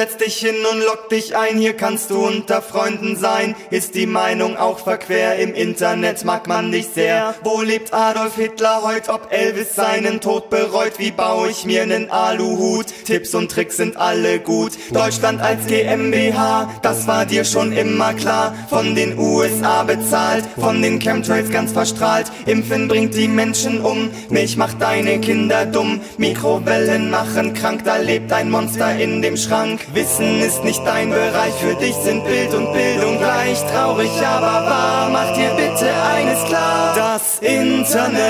setz dich hin und lock dich ein, hier kannst du unter Freunden sein. Ist die Meinung auch verquer, im Internet mag man dich sehr. Wo lebt Adolf Hitler heut, ob Elvis seinen Tod bereut? Wie baue ich mir nen Aluhut? Tipps und Tricks sind alle gut. Deutschland als GmbH, das war dir schon immer klar. Von den USA bezahlt, von den Chemtrails ganz verstrahlt. Impfen bringt die Menschen um, Milch macht deine Kinder dumm. Mikrowellen machen krank, da lebt ein Monster in dem Schrank. Wissen ist nicht dein Bereich, für dich sind Bild und Bildung gleich. Traurig, aber wahr, mach dir bitte eines klar. Das Internet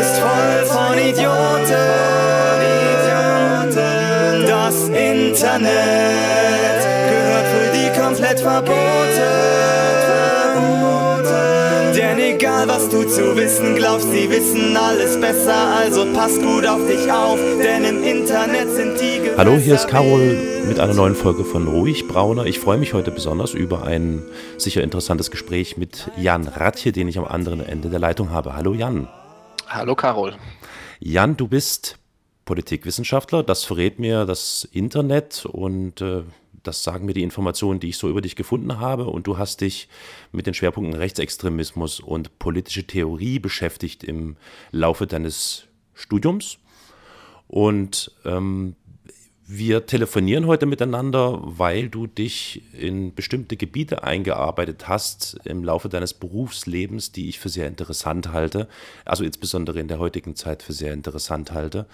ist voll von Idioten. Das Internet gehört für die komplett verboten. Egal was du zu wissen glaubst, sie wissen alles besser. Also pass gut auf dich auf, denn im Internet sind die Gewässer Hallo, hier ist Carol mit einer neuen Folge von Ruhig Brauner. Ich freue mich heute besonders über ein sicher interessantes Gespräch mit Jan Ratje, den ich am anderen Ende der Leitung habe. Hallo Jan. Hallo Carol. Jan, du bist Politikwissenschaftler, das verrät mir das Internet und äh, das sagen mir die Informationen, die ich so über dich gefunden habe. Und du hast dich mit den Schwerpunkten Rechtsextremismus und politische Theorie beschäftigt im Laufe deines Studiums. Und ähm, wir telefonieren heute miteinander, weil du dich in bestimmte Gebiete eingearbeitet hast im Laufe deines Berufslebens, die ich für sehr interessant halte, also insbesondere in der heutigen Zeit für sehr interessant halte.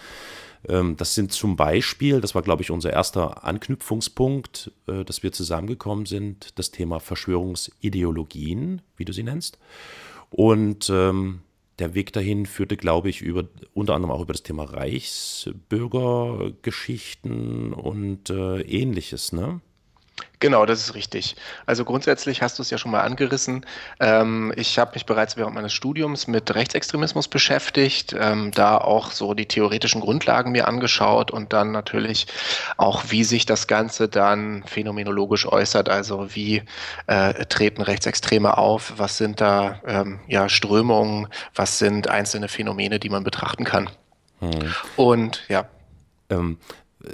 Ähm, das sind zum Beispiel, das war glaube ich unser erster Anknüpfungspunkt, äh, dass wir zusammengekommen sind, das Thema Verschwörungsideologien, wie du sie nennst. Und ähm, der Weg dahin führte, glaube ich, über unter anderem auch über das Thema Reichsbürgergeschichten und äh, ähnliches, ne? Genau, das ist richtig. Also grundsätzlich hast du es ja schon mal angerissen. Ähm, ich habe mich bereits während meines Studiums mit Rechtsextremismus beschäftigt, ähm, da auch so die theoretischen Grundlagen mir angeschaut und dann natürlich auch, wie sich das Ganze dann phänomenologisch äußert. Also wie äh, treten Rechtsextreme auf? Was sind da ähm, ja, Strömungen? Was sind einzelne Phänomene, die man betrachten kann? Hm. Und ja.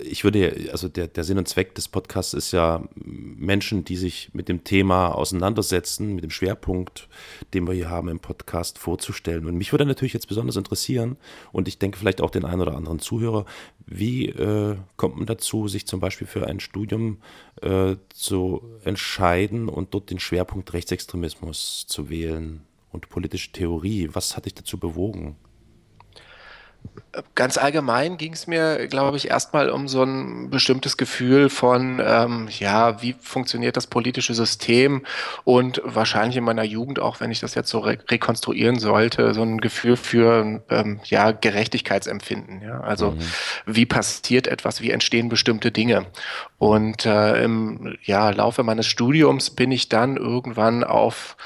Ich würde, also der, der Sinn und Zweck des Podcasts ist ja, Menschen, die sich mit dem Thema auseinandersetzen, mit dem Schwerpunkt, den wir hier haben im Podcast, vorzustellen. Und mich würde natürlich jetzt besonders interessieren, und ich denke vielleicht auch den einen oder anderen Zuhörer, wie äh, kommt man dazu, sich zum Beispiel für ein Studium äh, zu entscheiden und dort den Schwerpunkt Rechtsextremismus zu wählen und politische Theorie? Was hat dich dazu bewogen? Ganz allgemein ging es mir, glaube ich, erstmal um so ein bestimmtes Gefühl von, ähm, ja, wie funktioniert das politische System und wahrscheinlich in meiner Jugend, auch wenn ich das jetzt so re rekonstruieren sollte, so ein Gefühl für, ähm, ja, Gerechtigkeitsempfinden. Ja? Also mhm. wie passiert etwas, wie entstehen bestimmte Dinge. Und äh, im ja, Laufe meines Studiums bin ich dann irgendwann auf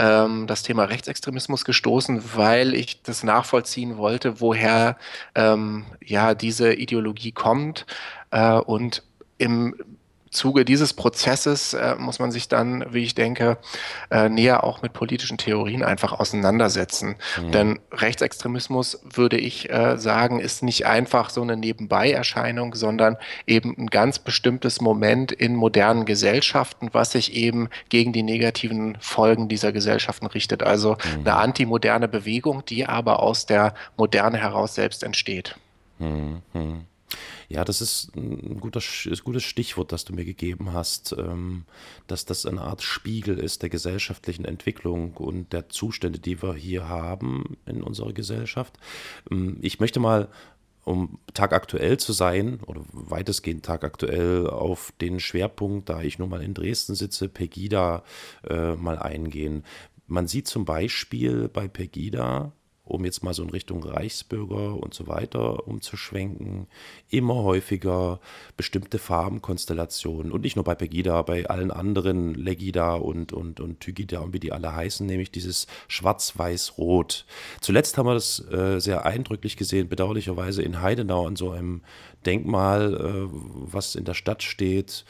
ähm, das Thema Rechtsextremismus gestoßen, weil ich das nachvollziehen wollte, woher ähm, ja diese Ideologie kommt. Äh, und im Zuge dieses Prozesses äh, muss man sich dann, wie ich denke, äh, näher auch mit politischen Theorien einfach auseinandersetzen. Mhm. Denn Rechtsextremismus, würde ich äh, sagen, ist nicht einfach so eine Nebenbei-Erscheinung, sondern eben ein ganz bestimmtes Moment in modernen Gesellschaften, was sich eben gegen die negativen Folgen dieser Gesellschaften richtet. Also mhm. eine antimoderne Bewegung, die aber aus der Moderne heraus selbst entsteht. Mhm. Ja, das ist ein, guter, ein gutes Stichwort, das du mir gegeben hast, ähm, dass das eine Art Spiegel ist der gesellschaftlichen Entwicklung und der Zustände, die wir hier haben in unserer Gesellschaft. Ähm, ich möchte mal um tagaktuell zu sein oder weitestgehend tagaktuell auf den Schwerpunkt, da ich nun mal in Dresden sitze, Pegida äh, mal eingehen. Man sieht zum Beispiel bei Pegida um jetzt mal so in Richtung Reichsbürger und so weiter umzuschwenken, immer häufiger bestimmte Farbenkonstellationen und nicht nur bei Pegida, bei allen anderen Legida und, und, und Tygida und wie die alle heißen, nämlich dieses Schwarz-Weiß-Rot. Zuletzt haben wir das äh, sehr eindrücklich gesehen, bedauerlicherweise in Heidenau an so einem Denkmal, äh, was in der Stadt steht,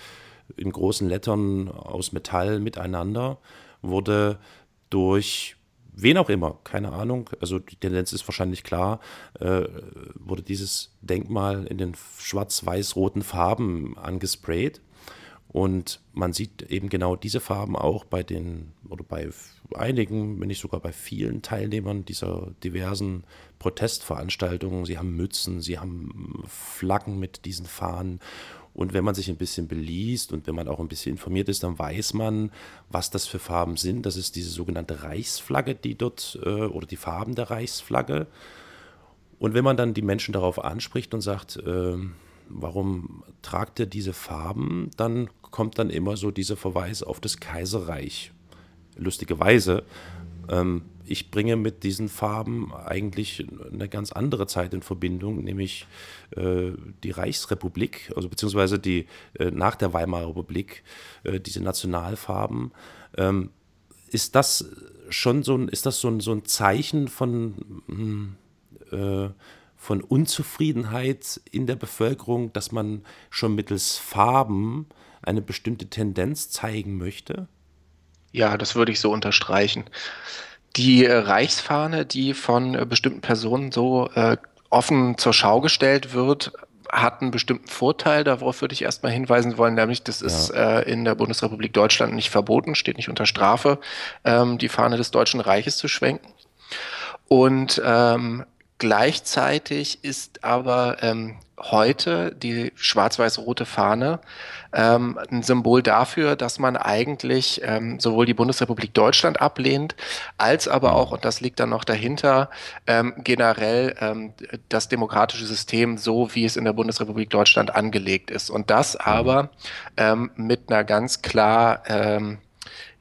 in großen Lettern aus Metall miteinander, wurde durch wen auch immer, keine Ahnung. Also die Tendenz ist wahrscheinlich klar, äh, wurde dieses Denkmal in den schwarz-weiß-roten Farben angesprayt. Und man sieht eben genau diese Farben auch bei den, oder bei einigen, wenn nicht sogar bei vielen Teilnehmern dieser diversen Protestveranstaltungen. Sie haben Mützen, sie haben Flaggen mit diesen Fahnen. Und wenn man sich ein bisschen beliest und wenn man auch ein bisschen informiert ist, dann weiß man, was das für Farben sind. Das ist diese sogenannte Reichsflagge, die dort, äh, oder die Farben der Reichsflagge. Und wenn man dann die Menschen darauf anspricht und sagt, äh, warum tragt ihr diese Farben, dann kommt dann immer so dieser Verweis auf das Kaiserreich. Lustigerweise, ähm, ich bringe mit diesen Farben eigentlich eine ganz andere Zeit in Verbindung, nämlich äh, die Reichsrepublik, also beziehungsweise die äh, nach der Weimarer Republik, äh, diese Nationalfarben. Ähm, ist das schon so ein, ist das so ein, so ein Zeichen von, hm, äh, von Unzufriedenheit in der Bevölkerung, dass man schon mittels Farben eine bestimmte Tendenz zeigen möchte? Ja, das würde ich so unterstreichen. Die äh, Reichsfahne, die von äh, bestimmten Personen so äh, offen zur Schau gestellt wird, hat einen bestimmten Vorteil. Darauf würde ich erstmal hinweisen wollen, nämlich das ist äh, in der Bundesrepublik Deutschland nicht verboten, steht nicht unter Strafe, ähm, die Fahne des Deutschen Reiches zu schwenken. Und ähm, gleichzeitig ist aber ähm, heute die schwarz-weiß-rote Fahne ähm, ein Symbol dafür, dass man eigentlich ähm, sowohl die Bundesrepublik Deutschland ablehnt, als aber auch, und das liegt dann noch dahinter, ähm, generell ähm, das demokratische System so, wie es in der Bundesrepublik Deutschland angelegt ist. Und das aber ähm, mit einer ganz klar ähm,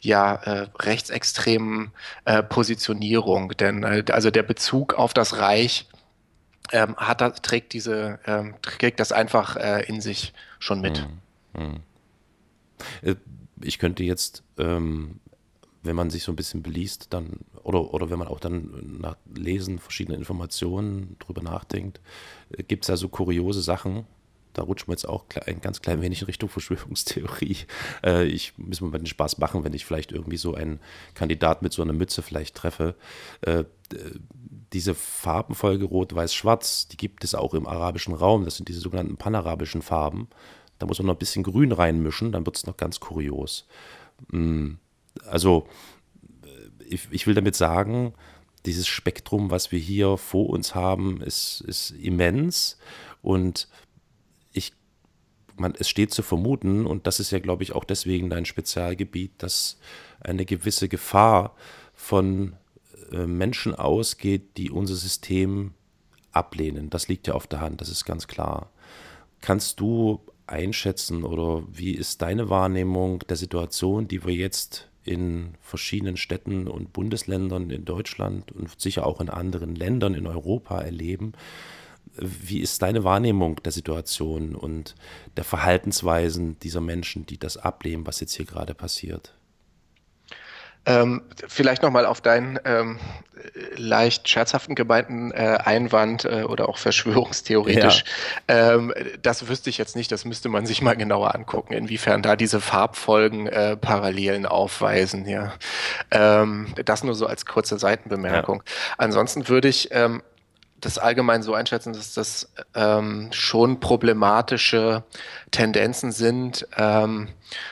ja, äh, rechtsextremen äh, Positionierung. Denn äh, also der Bezug auf das Reich ähm, hat, trägt diese, ähm, trägt das einfach äh, in sich schon mit. Hm, hm. Äh, ich könnte jetzt, ähm, wenn man sich so ein bisschen beliest, dann, oder, oder wenn man auch dann nach Lesen verschiedene Informationen drüber nachdenkt, äh, gibt es ja so kuriose Sachen, da rutschen wir jetzt auch ein ganz klein wenig in Richtung Verschwörungstheorie. Äh, ich muss mir mal den Spaß machen, wenn ich vielleicht irgendwie so einen Kandidat mit so einer Mütze vielleicht treffe. Äh, diese Farbenfolge Rot, Weiß, Schwarz, die gibt es auch im arabischen Raum. Das sind diese sogenannten panarabischen Farben. Da muss man noch ein bisschen Grün reinmischen, dann wird es noch ganz kurios. Mm, also, äh, ich, ich will damit sagen, dieses Spektrum, was wir hier vor uns haben, ist, ist immens. Und man, es steht zu vermuten, und das ist ja, glaube ich, auch deswegen dein Spezialgebiet, dass eine gewisse Gefahr von äh, Menschen ausgeht, die unser System ablehnen. Das liegt ja auf der Hand, das ist ganz klar. Kannst du einschätzen oder wie ist deine Wahrnehmung der Situation, die wir jetzt in verschiedenen Städten und Bundesländern in Deutschland und sicher auch in anderen Ländern in Europa erleben? Wie ist deine Wahrnehmung der Situation und der Verhaltensweisen dieser Menschen, die das ablehnen, was jetzt hier gerade passiert? Ähm, vielleicht nochmal auf deinen ähm, leicht scherzhaften gemeinten äh, Einwand äh, oder auch verschwörungstheoretisch. Ja. Ähm, das wüsste ich jetzt nicht, das müsste man sich mal genauer angucken, inwiefern da diese Farbfolgen äh, Parallelen aufweisen. Ja. Ähm, das nur so als kurze Seitenbemerkung. Ja. Ansonsten würde ich ähm, das allgemein so einschätzen, dass das ähm, schon problematische Tendenzen sind. Ähm,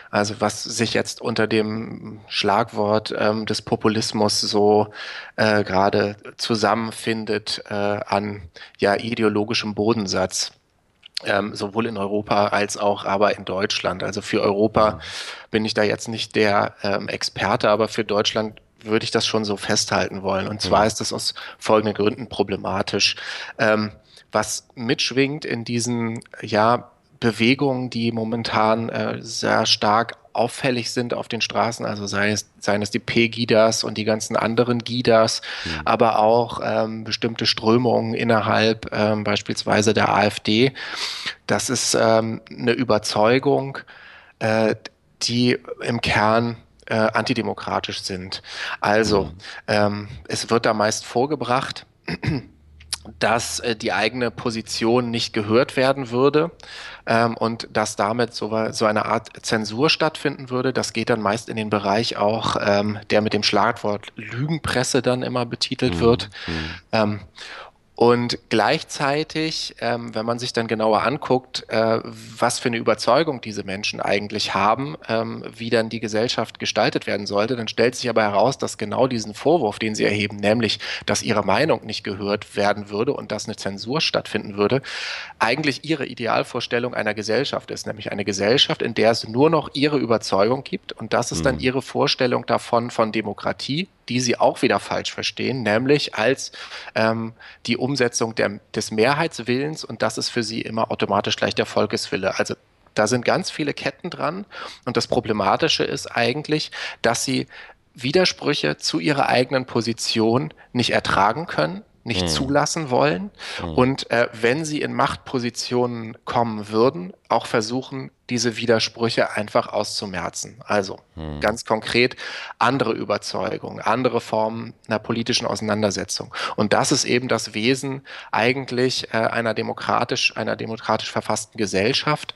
also was sich jetzt unter dem Schlagwort ähm, des Populismus so äh, gerade zusammenfindet äh, an ja ideologischem Bodensatz. Ähm, sowohl in Europa als auch aber in Deutschland. Also für Europa bin ich da jetzt nicht der ähm, Experte, aber für Deutschland würde ich das schon so festhalten wollen. Und zwar ist das aus folgenden Gründen problematisch. Ähm, was mitschwingt in diesen ja, Bewegungen, die momentan äh, sehr stark auffällig sind auf den Straßen, also sei es, seien es die P-Gidas und die ganzen anderen Gidas, mhm. aber auch ähm, bestimmte Strömungen innerhalb ähm, beispielsweise der AfD. Das ist ähm, eine Überzeugung, äh, die im Kern äh, antidemokratisch sind. Also, mhm. ähm, es wird da meist vorgebracht, dass äh, die eigene Position nicht gehört werden würde ähm, und dass damit so, so, eine Art Zensur stattfinden würde. Das geht dann meist in den Bereich auch, ähm, der mit dem Schlagwort Lügenpresse dann immer betitelt mhm. wird. Mhm. Ähm, und gleichzeitig, ähm, wenn man sich dann genauer anguckt, äh, was für eine Überzeugung diese Menschen eigentlich haben, ähm, wie dann die Gesellschaft gestaltet werden sollte, dann stellt sich aber heraus, dass genau diesen Vorwurf, den sie erheben, nämlich, dass ihre Meinung nicht gehört werden würde und dass eine Zensur stattfinden würde, eigentlich ihre Idealvorstellung einer Gesellschaft ist, nämlich eine Gesellschaft, in der es nur noch ihre Überzeugung gibt und das ist dann mhm. ihre Vorstellung davon von Demokratie, die sie auch wieder falsch verstehen, nämlich als ähm, die Umsetzung der, des Mehrheitswillens und das ist für sie immer automatisch gleich der Volkeswille. Also da sind ganz viele Ketten dran und das Problematische ist eigentlich, dass sie Widersprüche zu ihrer eigenen Position nicht ertragen können, nicht mhm. zulassen wollen mhm. und äh, wenn sie in Machtpositionen kommen würden, auch versuchen, diese Widersprüche einfach auszumerzen. Also mhm. ganz konkret andere Überzeugungen, andere Formen einer politischen Auseinandersetzung. Und das ist eben das Wesen eigentlich äh, einer demokratisch, einer demokratisch verfassten Gesellschaft,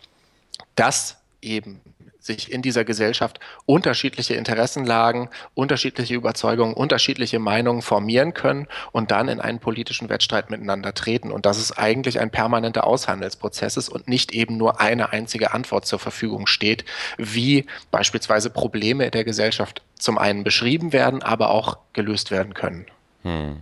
dass eben sich in dieser Gesellschaft unterschiedliche Interessenlagen, unterschiedliche Überzeugungen, unterschiedliche Meinungen formieren können und dann in einen politischen Wettstreit miteinander treten. Und dass es eigentlich ein permanenter Aushandelsprozess ist und nicht eben nur eine einzige Antwort zur Verfügung steht, wie beispielsweise Probleme der Gesellschaft zum einen beschrieben werden, aber auch gelöst werden können. Hm.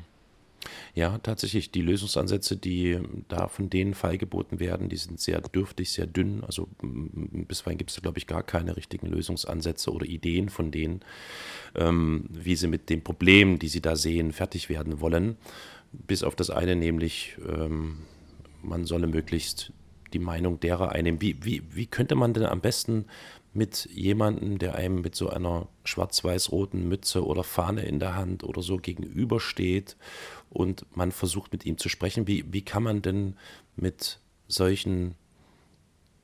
Ja, tatsächlich, die Lösungsansätze, die da von denen feilgeboten werden, die sind sehr dürftig, sehr dünn. Also bisweilen gibt es da, glaube ich, gar keine richtigen Lösungsansätze oder Ideen von denen, ähm, wie sie mit den Problemen, die sie da sehen, fertig werden wollen. Bis auf das eine, nämlich ähm, man solle möglichst die Meinung derer einnehmen. Wie, wie, wie könnte man denn am besten mit jemandem, der einem mit so einer schwarz-weiß-roten Mütze oder Fahne in der Hand oder so gegenübersteht und man versucht mit ihm zu sprechen. Wie, wie kann man denn mit solchen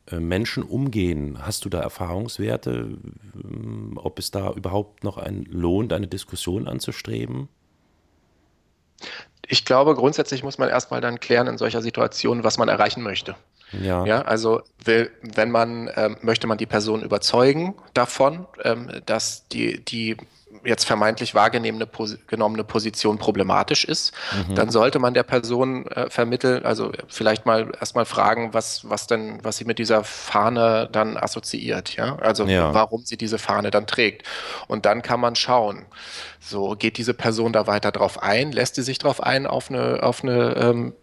äh, Menschen umgehen? Hast du da Erfahrungswerte, ähm, ob es da überhaupt noch ein lohnt, eine Diskussion anzustreben? Ich glaube, grundsätzlich muss man erstmal dann klären in solcher Situation, was man erreichen möchte. Ja. ja also will, wenn man ähm, möchte man die Person überzeugen davon, ähm, dass die, die jetzt vermeintlich wahrgenommene genommene Position problematisch ist, mhm. dann sollte man der Person äh, vermitteln, also vielleicht mal erstmal fragen, was, was denn, was sie mit dieser Fahne dann assoziiert, ja, also ja. warum sie diese Fahne dann trägt. Und dann kann man schauen, so geht diese Person da weiter drauf ein, lässt sie sich drauf ein auf eine, auf eine ähm,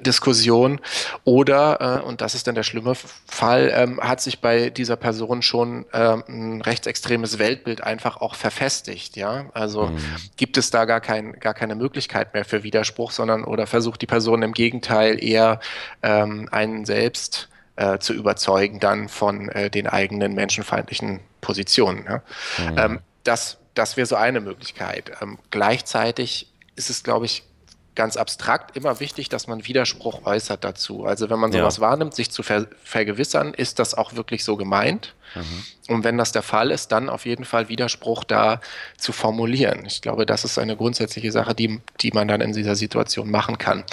Diskussion oder, äh, und das ist dann der schlimme Fall, ähm, hat sich bei dieser Person schon ähm, ein rechtsextremes Weltbild einfach auch verfestigt, ja. Also mhm. gibt es da gar, kein, gar keine Möglichkeit mehr für Widerspruch, sondern oder versucht die Person im Gegenteil eher ähm, einen selbst äh, zu überzeugen dann von äh, den eigenen menschenfeindlichen Positionen. Ja? Mhm. Ähm, das, das wäre so eine Möglichkeit. Ähm, gleichzeitig ist es, glaube ich, ganz abstrakt immer wichtig, dass man Widerspruch äußert dazu. Also wenn man sowas ja. wahrnimmt, sich zu ver vergewissern, ist das auch wirklich so gemeint? Mhm. Und wenn das der Fall ist, dann auf jeden Fall Widerspruch da zu formulieren. Ich glaube, das ist eine grundsätzliche Sache, die, die man dann in dieser Situation machen kann.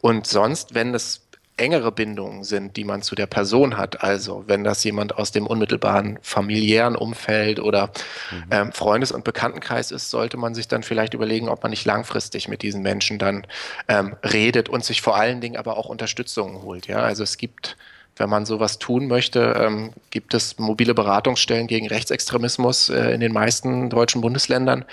Und sonst, wenn es engere Bindungen sind, die man zu der Person hat. Also wenn das jemand aus dem unmittelbaren familiären Umfeld oder mhm. ähm, Freundes- und Bekanntenkreis ist, sollte man sich dann vielleicht überlegen, ob man nicht langfristig mit diesen Menschen dann ähm, redet und sich vor allen Dingen aber auch Unterstützung holt. Ja, also es gibt wenn man sowas tun möchte, ähm, gibt es mobile Beratungsstellen gegen Rechtsextremismus äh, in den meisten deutschen Bundesländern,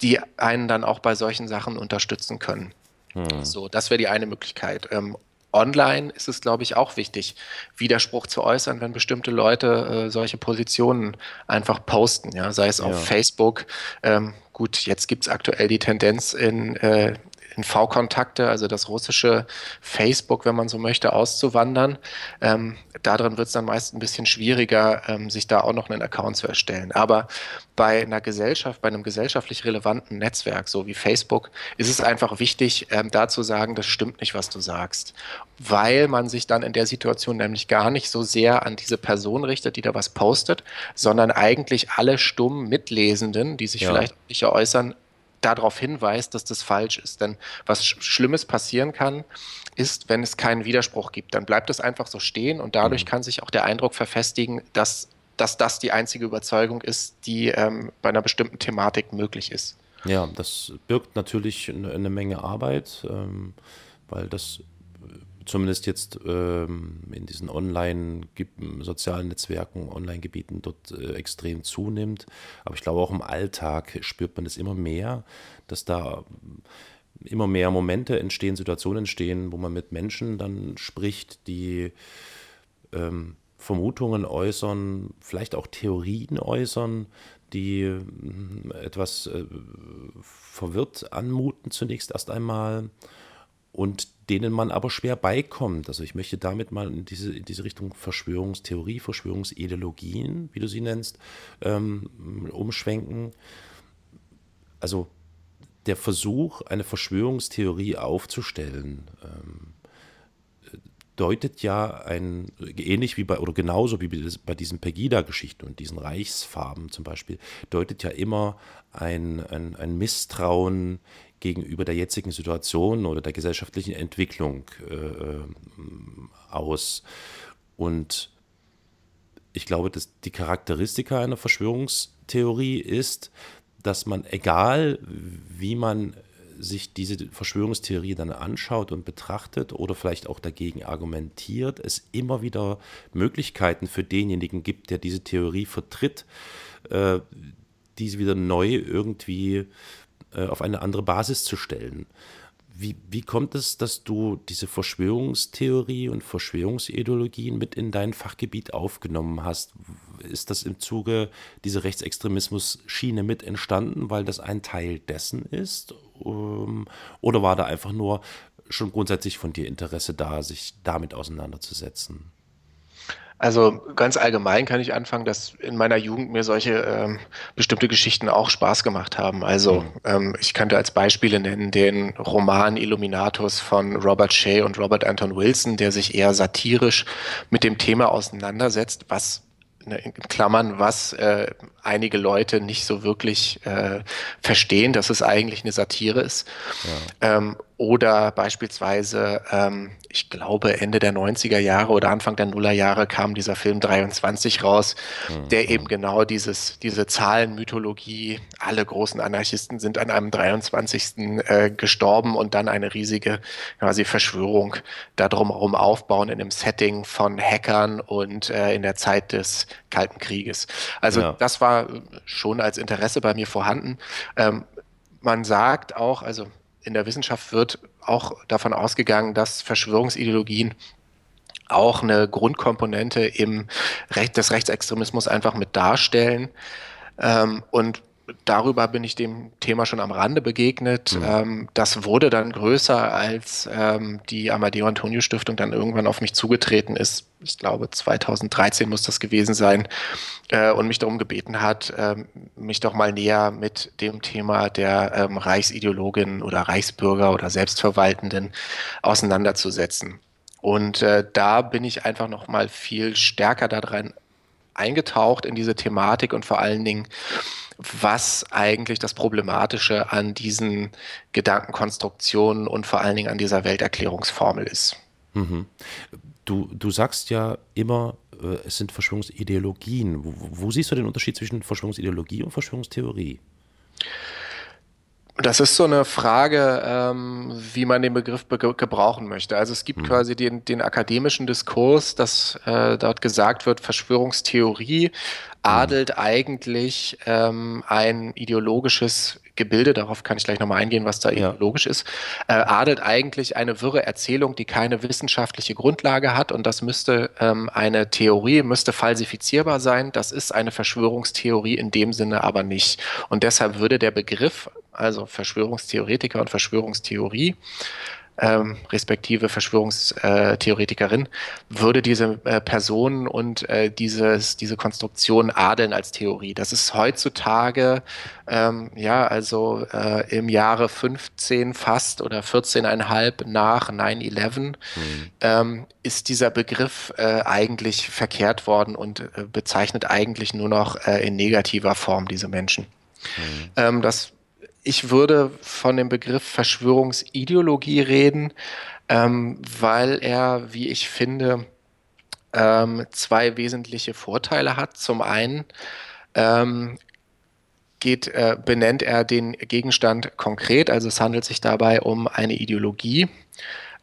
die einen dann auch bei solchen Sachen unterstützen können. Hm. So, das wäre die eine Möglichkeit. Ähm, online ist es, glaube ich, auch wichtig, Widerspruch zu äußern, wenn bestimmte Leute äh, solche Positionen einfach posten, ja, sei es ja. auf Facebook. Ähm, gut, jetzt gibt es aktuell die Tendenz in, äh, in V-Kontakte, also das russische Facebook, wenn man so möchte, auszuwandern. Ähm, darin wird es dann meist ein bisschen schwieriger, ähm, sich da auch noch einen Account zu erstellen. Aber bei einer Gesellschaft, bei einem gesellschaftlich relevanten Netzwerk, so wie Facebook, ist es einfach wichtig, ähm, da zu sagen, das stimmt nicht, was du sagst. Weil man sich dann in der Situation nämlich gar nicht so sehr an diese Person richtet, die da was postet, sondern eigentlich alle stummen Mitlesenden, die sich ja. vielleicht nicht äußern, darauf hinweist, dass das falsch ist. Denn was Schlimmes passieren kann, ist, wenn es keinen Widerspruch gibt. Dann bleibt es einfach so stehen und dadurch mhm. kann sich auch der Eindruck verfestigen, dass, dass das die einzige Überzeugung ist, die ähm, bei einer bestimmten Thematik möglich ist. Ja, das birgt natürlich eine, eine Menge Arbeit, ähm, weil das zumindest jetzt ähm, in diesen online sozialen Netzwerken, Online-Gebieten dort äh, extrem zunimmt. Aber ich glaube auch im Alltag spürt man es immer mehr, dass da immer mehr Momente entstehen, Situationen entstehen, wo man mit Menschen dann spricht, die ähm, Vermutungen äußern, vielleicht auch Theorien äußern, die äh, etwas äh, verwirrt anmuten zunächst erst einmal und denen man aber schwer beikommt. Also ich möchte damit mal in diese, in diese Richtung Verschwörungstheorie, Verschwörungsideologien, wie du sie nennst, ähm, umschwenken. Also der Versuch, eine Verschwörungstheorie aufzustellen, ähm, deutet ja ein, ähnlich wie bei, oder genauso wie bei diesen Pegida-Geschichten und diesen Reichsfarben zum Beispiel, deutet ja immer ein, ein, ein Misstrauen gegenüber der jetzigen Situation oder der gesellschaftlichen Entwicklung äh, äh, aus. Und ich glaube, dass die Charakteristika einer Verschwörungstheorie ist, dass man, egal wie man sich diese Verschwörungstheorie dann anschaut und betrachtet oder vielleicht auch dagegen argumentiert, es immer wieder Möglichkeiten für denjenigen gibt, der diese Theorie vertritt, äh, diese wieder neu irgendwie äh, auf eine andere Basis zu stellen. Wie, wie kommt es, dass du diese Verschwörungstheorie und Verschwörungsideologien mit in dein Fachgebiet aufgenommen hast? Ist das im Zuge dieser Rechtsextremismus-Schiene mit entstanden, weil das ein Teil dessen ist? Ähm, oder war da einfach nur schon grundsätzlich von dir Interesse da, sich damit auseinanderzusetzen? Also ganz allgemein kann ich anfangen, dass in meiner Jugend mir solche ähm, bestimmte Geschichten auch Spaß gemacht haben. Also mhm. ähm, ich könnte als Beispiele nennen den Roman Illuminatus von Robert Shea und Robert Anton Wilson, der sich eher satirisch mit dem Thema auseinandersetzt, was Ne, in Klammern, was äh, einige Leute nicht so wirklich äh, verstehen, dass es eigentlich eine Satire ist. Ja. Ähm, oder beispielsweise, ähm, ich glaube, Ende der 90er Jahre oder Anfang der Nullerjahre kam dieser Film 23 raus, mhm. der eben genau dieses, diese Zahlenmythologie, alle großen Anarchisten sind an einem 23. Äh, gestorben und dann eine riesige quasi Verschwörung darum herum aufbauen in einem Setting von Hackern und äh, in der Zeit des Kalten Krieges. Also ja. das war schon als Interesse bei mir vorhanden. Ähm, man sagt auch, also in der Wissenschaft wird auch davon ausgegangen, dass Verschwörungsideologien auch eine Grundkomponente im Recht des Rechtsextremismus einfach mit darstellen. Ähm, und darüber bin ich dem Thema schon am Rande begegnet. Mhm. Ähm, das wurde dann größer, als ähm, die Amadeo Antonio Stiftung dann irgendwann auf mich zugetreten ist. Ich glaube, 2013 muss das gewesen sein äh, und mich darum gebeten hat, äh, mich doch mal näher mit dem Thema der ähm, Reichsideologin oder Reichsbürger oder Selbstverwaltenden auseinanderzusetzen. Und äh, da bin ich einfach noch mal viel stärker daran eingetaucht in diese Thematik und vor allen Dingen was eigentlich das Problematische an diesen Gedankenkonstruktionen und vor allen Dingen an dieser Welterklärungsformel ist. Mhm. Du, du sagst ja immer, äh, es sind Verschwörungsideologien. Wo, wo, siehst du den Unterschied zwischen Verschwörungsideologie und Verschwörungstheorie? Das ist so eine Frage, ähm, wie man den Begriff be gebrauchen möchte. Also es gibt mhm. quasi den, den akademischen Diskurs, dass äh, dort gesagt wird, Verschwörungstheorie adelt eigentlich ähm, ein ideologisches Gebilde, darauf kann ich gleich nochmal eingehen, was da ja. ideologisch ist, äh, adelt eigentlich eine wirre Erzählung, die keine wissenschaftliche Grundlage hat und das müsste ähm, eine Theorie, müsste falsifizierbar sein. Das ist eine Verschwörungstheorie in dem Sinne aber nicht. Und deshalb würde der Begriff, also Verschwörungstheoretiker und Verschwörungstheorie, ähm, respektive Verschwörungstheoretikerin, würde diese äh, Person und äh, dieses, diese Konstruktion adeln als Theorie. Das ist heutzutage, ähm, ja, also äh, im Jahre 15 fast oder 14,5 nach 9-11 mhm. ähm, ist dieser Begriff äh, eigentlich verkehrt worden und äh, bezeichnet eigentlich nur noch äh, in negativer Form diese Menschen. Mhm. Ähm, das ich würde von dem Begriff Verschwörungsideologie reden, ähm, weil er, wie ich finde, ähm, zwei wesentliche Vorteile hat. Zum einen ähm, geht, äh, benennt er den Gegenstand konkret, also es handelt sich dabei um eine Ideologie,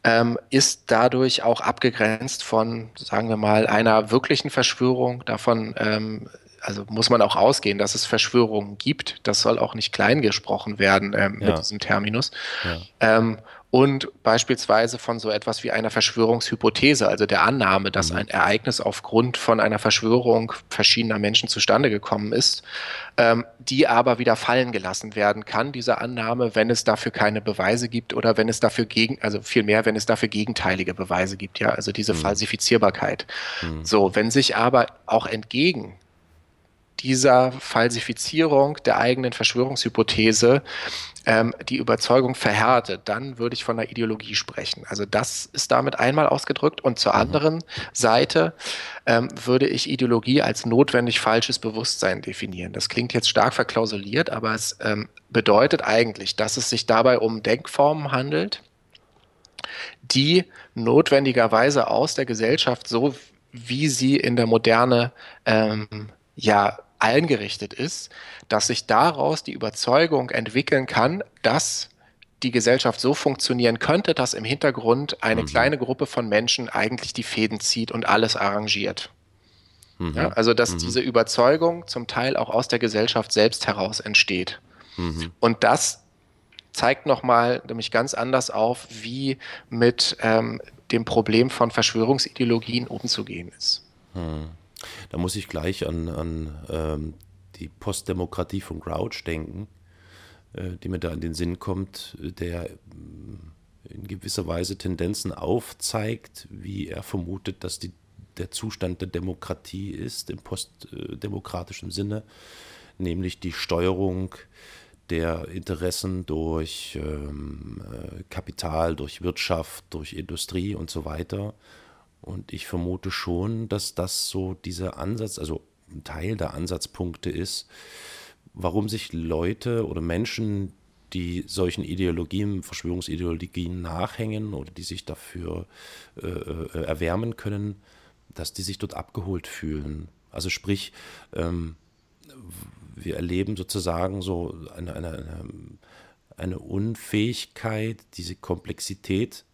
ähm, ist dadurch auch abgegrenzt von, sagen wir mal, einer wirklichen Verschwörung. Davon ähm, also muss man auch ausgehen, dass es Verschwörungen gibt. Das soll auch nicht klein gesprochen werden ähm, ja. mit diesem Terminus. Ja. Ähm, und beispielsweise von so etwas wie einer Verschwörungshypothese, also der Annahme, dass mhm. ein Ereignis aufgrund von einer Verschwörung verschiedener Menschen zustande gekommen ist, ähm, die aber wieder fallen gelassen werden kann, diese Annahme, wenn es dafür keine Beweise gibt oder wenn es dafür gegen, also vielmehr, wenn es dafür gegenteilige Beweise gibt, ja, also diese mhm. Falsifizierbarkeit. Mhm. So, wenn sich aber auch entgegen dieser Falsifizierung der eigenen Verschwörungshypothese ähm, die Überzeugung verhärtet, dann würde ich von einer Ideologie sprechen. Also das ist damit einmal ausgedrückt. Und zur mhm. anderen Seite ähm, würde ich Ideologie als notwendig falsches Bewusstsein definieren. Das klingt jetzt stark verklausuliert, aber es ähm, bedeutet eigentlich, dass es sich dabei um Denkformen handelt, die notwendigerweise aus der Gesellschaft so wie sie in der Moderne ähm, ja eingerichtet ist, dass sich daraus die Überzeugung entwickeln kann, dass die Gesellschaft so funktionieren könnte, dass im Hintergrund eine mhm. kleine Gruppe von Menschen eigentlich die Fäden zieht und alles arrangiert. Mhm. Ja, also dass mhm. diese Überzeugung zum Teil auch aus der Gesellschaft selbst heraus entsteht. Mhm. Und das zeigt nochmal nämlich ganz anders auf, wie mit ähm, dem Problem von Verschwörungsideologien umzugehen ist. Da muss ich gleich an, an ähm, die Postdemokratie von Grouch denken, äh, die mir da in den Sinn kommt, der äh, in gewisser Weise Tendenzen aufzeigt, wie er vermutet, dass die, der Zustand der Demokratie ist, im postdemokratischen Sinne, nämlich die Steuerung der Interessen durch ähm, äh, Kapital, durch Wirtschaft, durch Industrie und so weiter und ich vermute schon, dass das so dieser Ansatz, also ein Teil der Ansatzpunkte ist, warum sich Leute oder Menschen, die solchen Ideologien, Verschwörungsideologien nachhängen oder die sich dafür äh, äh, erwärmen können, dass die sich dort abgeholt fühlen. Also sprich, ähm, wir erleben sozusagen so eine, eine, eine, eine Unfähigkeit, diese Komplexität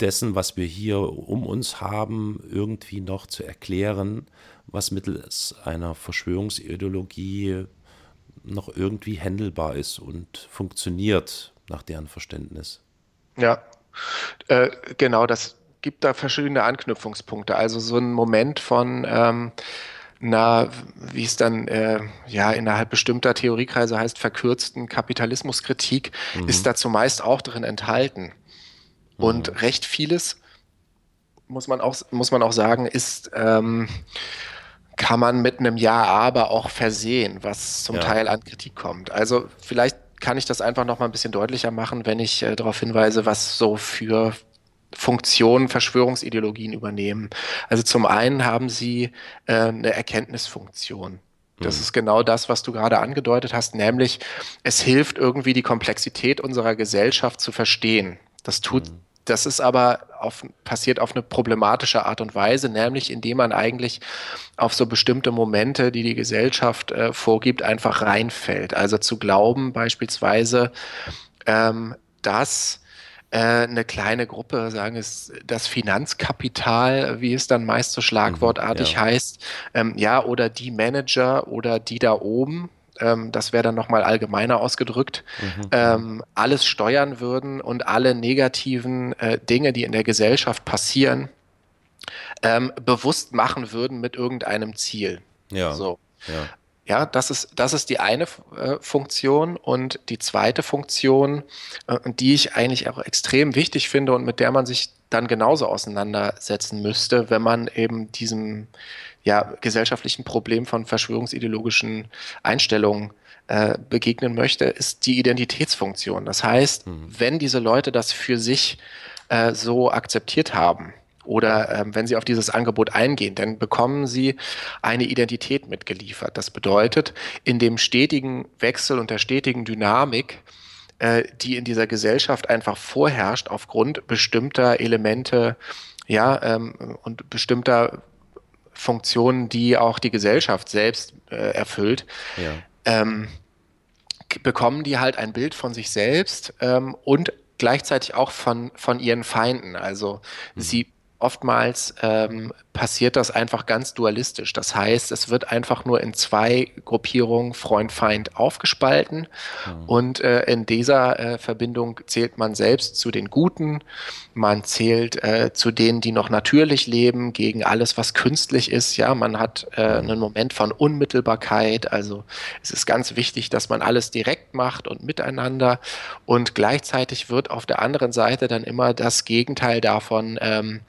dessen, was wir hier um uns haben, irgendwie noch zu erklären, was mittels einer Verschwörungsideologie noch irgendwie händelbar ist und funktioniert nach deren Verständnis. Ja, äh, genau, das gibt da verschiedene Anknüpfungspunkte. Also so ein Moment von ähm, na, wie es dann äh, ja innerhalb bestimmter Theoriekreise heißt, verkürzten Kapitalismuskritik, mhm. ist da zumeist auch drin enthalten. Und mhm. recht vieles, muss man auch, muss man auch sagen, ist, ähm, kann man mit einem Ja, aber auch versehen, was zum ja. Teil an Kritik kommt. Also vielleicht kann ich das einfach noch mal ein bisschen deutlicher machen, wenn ich äh, darauf hinweise, was so für Funktionen Verschwörungsideologien übernehmen. Also zum einen haben sie äh, eine Erkenntnisfunktion. Das mhm. ist genau das, was du gerade angedeutet hast, nämlich es hilft irgendwie die Komplexität unserer Gesellschaft zu verstehen. Das tut mhm. Das ist aber auf, passiert auf eine problematische Art und Weise, nämlich indem man eigentlich auf so bestimmte Momente, die die Gesellschaft äh, vorgibt, einfach reinfällt. Also zu glauben beispielsweise, ähm, dass äh, eine kleine Gruppe, sagen es das Finanzkapital, wie es dann meist so schlagwortartig mhm, ja. heißt, ähm, ja, oder die Manager oder die da oben, ähm, das wäre dann nochmal allgemeiner ausgedrückt, mhm. ähm, alles steuern würden und alle negativen äh, Dinge, die in der Gesellschaft passieren, ähm, bewusst machen würden mit irgendeinem Ziel. Ja. So. Ja. Ja, das ist, das ist die eine äh, Funktion. Und die zweite Funktion, äh, die ich eigentlich auch extrem wichtig finde und mit der man sich dann genauso auseinandersetzen müsste, wenn man eben diesem, ja, gesellschaftlichen Problem von verschwörungsideologischen Einstellungen äh, begegnen möchte, ist die Identitätsfunktion. Das heißt, mhm. wenn diese Leute das für sich äh, so akzeptiert haben oder ähm, wenn sie auf dieses Angebot eingehen, dann bekommen sie eine Identität mitgeliefert. Das bedeutet, in dem stetigen Wechsel und der stetigen Dynamik, äh, die in dieser Gesellschaft einfach vorherrscht aufgrund bestimmter Elemente, ja, ähm, und bestimmter Funktionen, die auch die Gesellschaft selbst äh, erfüllt, ja. ähm, bekommen die halt ein Bild von sich selbst ähm, und gleichzeitig auch von, von ihren Feinden. Also mhm. sie oftmals ähm, passiert das einfach ganz dualistisch. Das heißt, es wird einfach nur in zwei Gruppierungen Freund-Feind aufgespalten mhm. und äh, in dieser äh, Verbindung zählt man selbst zu den Guten, man zählt äh, zu denen, die noch natürlich leben, gegen alles, was künstlich ist. Ja, man hat äh, mhm. einen Moment von Unmittelbarkeit. Also es ist ganz wichtig, dass man alles direkt macht und miteinander und gleichzeitig wird auf der anderen Seite dann immer das Gegenteil davon ähm,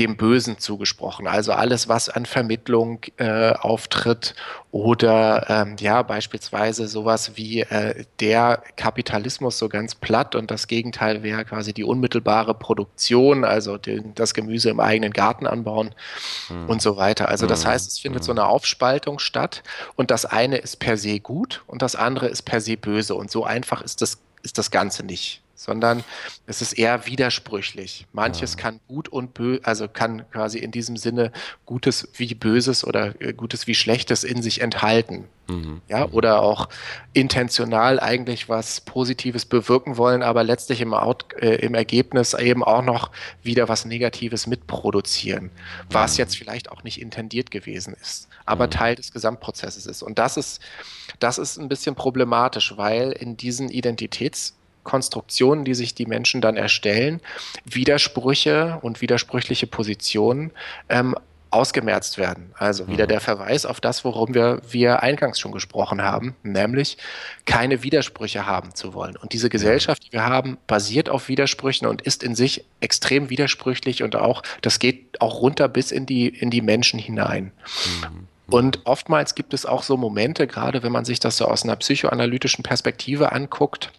dem Bösen zugesprochen. Also alles, was an Vermittlung äh, auftritt oder ähm, ja, beispielsweise sowas wie äh, der Kapitalismus so ganz platt und das Gegenteil wäre quasi die unmittelbare Produktion, also den, das Gemüse im eigenen Garten anbauen hm. und so weiter. Also das hm. heißt, es findet hm. so eine Aufspaltung statt und das eine ist per se gut und das andere ist per se böse und so einfach ist das, ist das Ganze nicht sondern es ist eher widersprüchlich. Manches ja. kann gut und böse, also kann quasi in diesem Sinne Gutes wie Böses oder äh, Gutes wie Schlechtes in sich enthalten. Mhm. Ja, oder auch intentional eigentlich was Positives bewirken wollen, aber letztlich im, Out, äh, im Ergebnis eben auch noch wieder was Negatives mitproduzieren, was mhm. jetzt vielleicht auch nicht intendiert gewesen ist, aber mhm. Teil des Gesamtprozesses ist. Und das ist, das ist ein bisschen problematisch, weil in diesen Identitäts Konstruktionen, die sich die Menschen dann erstellen, Widersprüche und widersprüchliche Positionen ähm, ausgemerzt werden. Also wieder mhm. der Verweis auf das, worum wir, wir eingangs schon gesprochen haben, nämlich keine Widersprüche haben zu wollen. Und diese Gesellschaft, die wir haben, basiert auf Widersprüchen und ist in sich extrem widersprüchlich und auch, das geht auch runter bis in die, in die Menschen hinein. Mhm. Und oftmals gibt es auch so Momente, gerade wenn man sich das so aus einer psychoanalytischen Perspektive anguckt,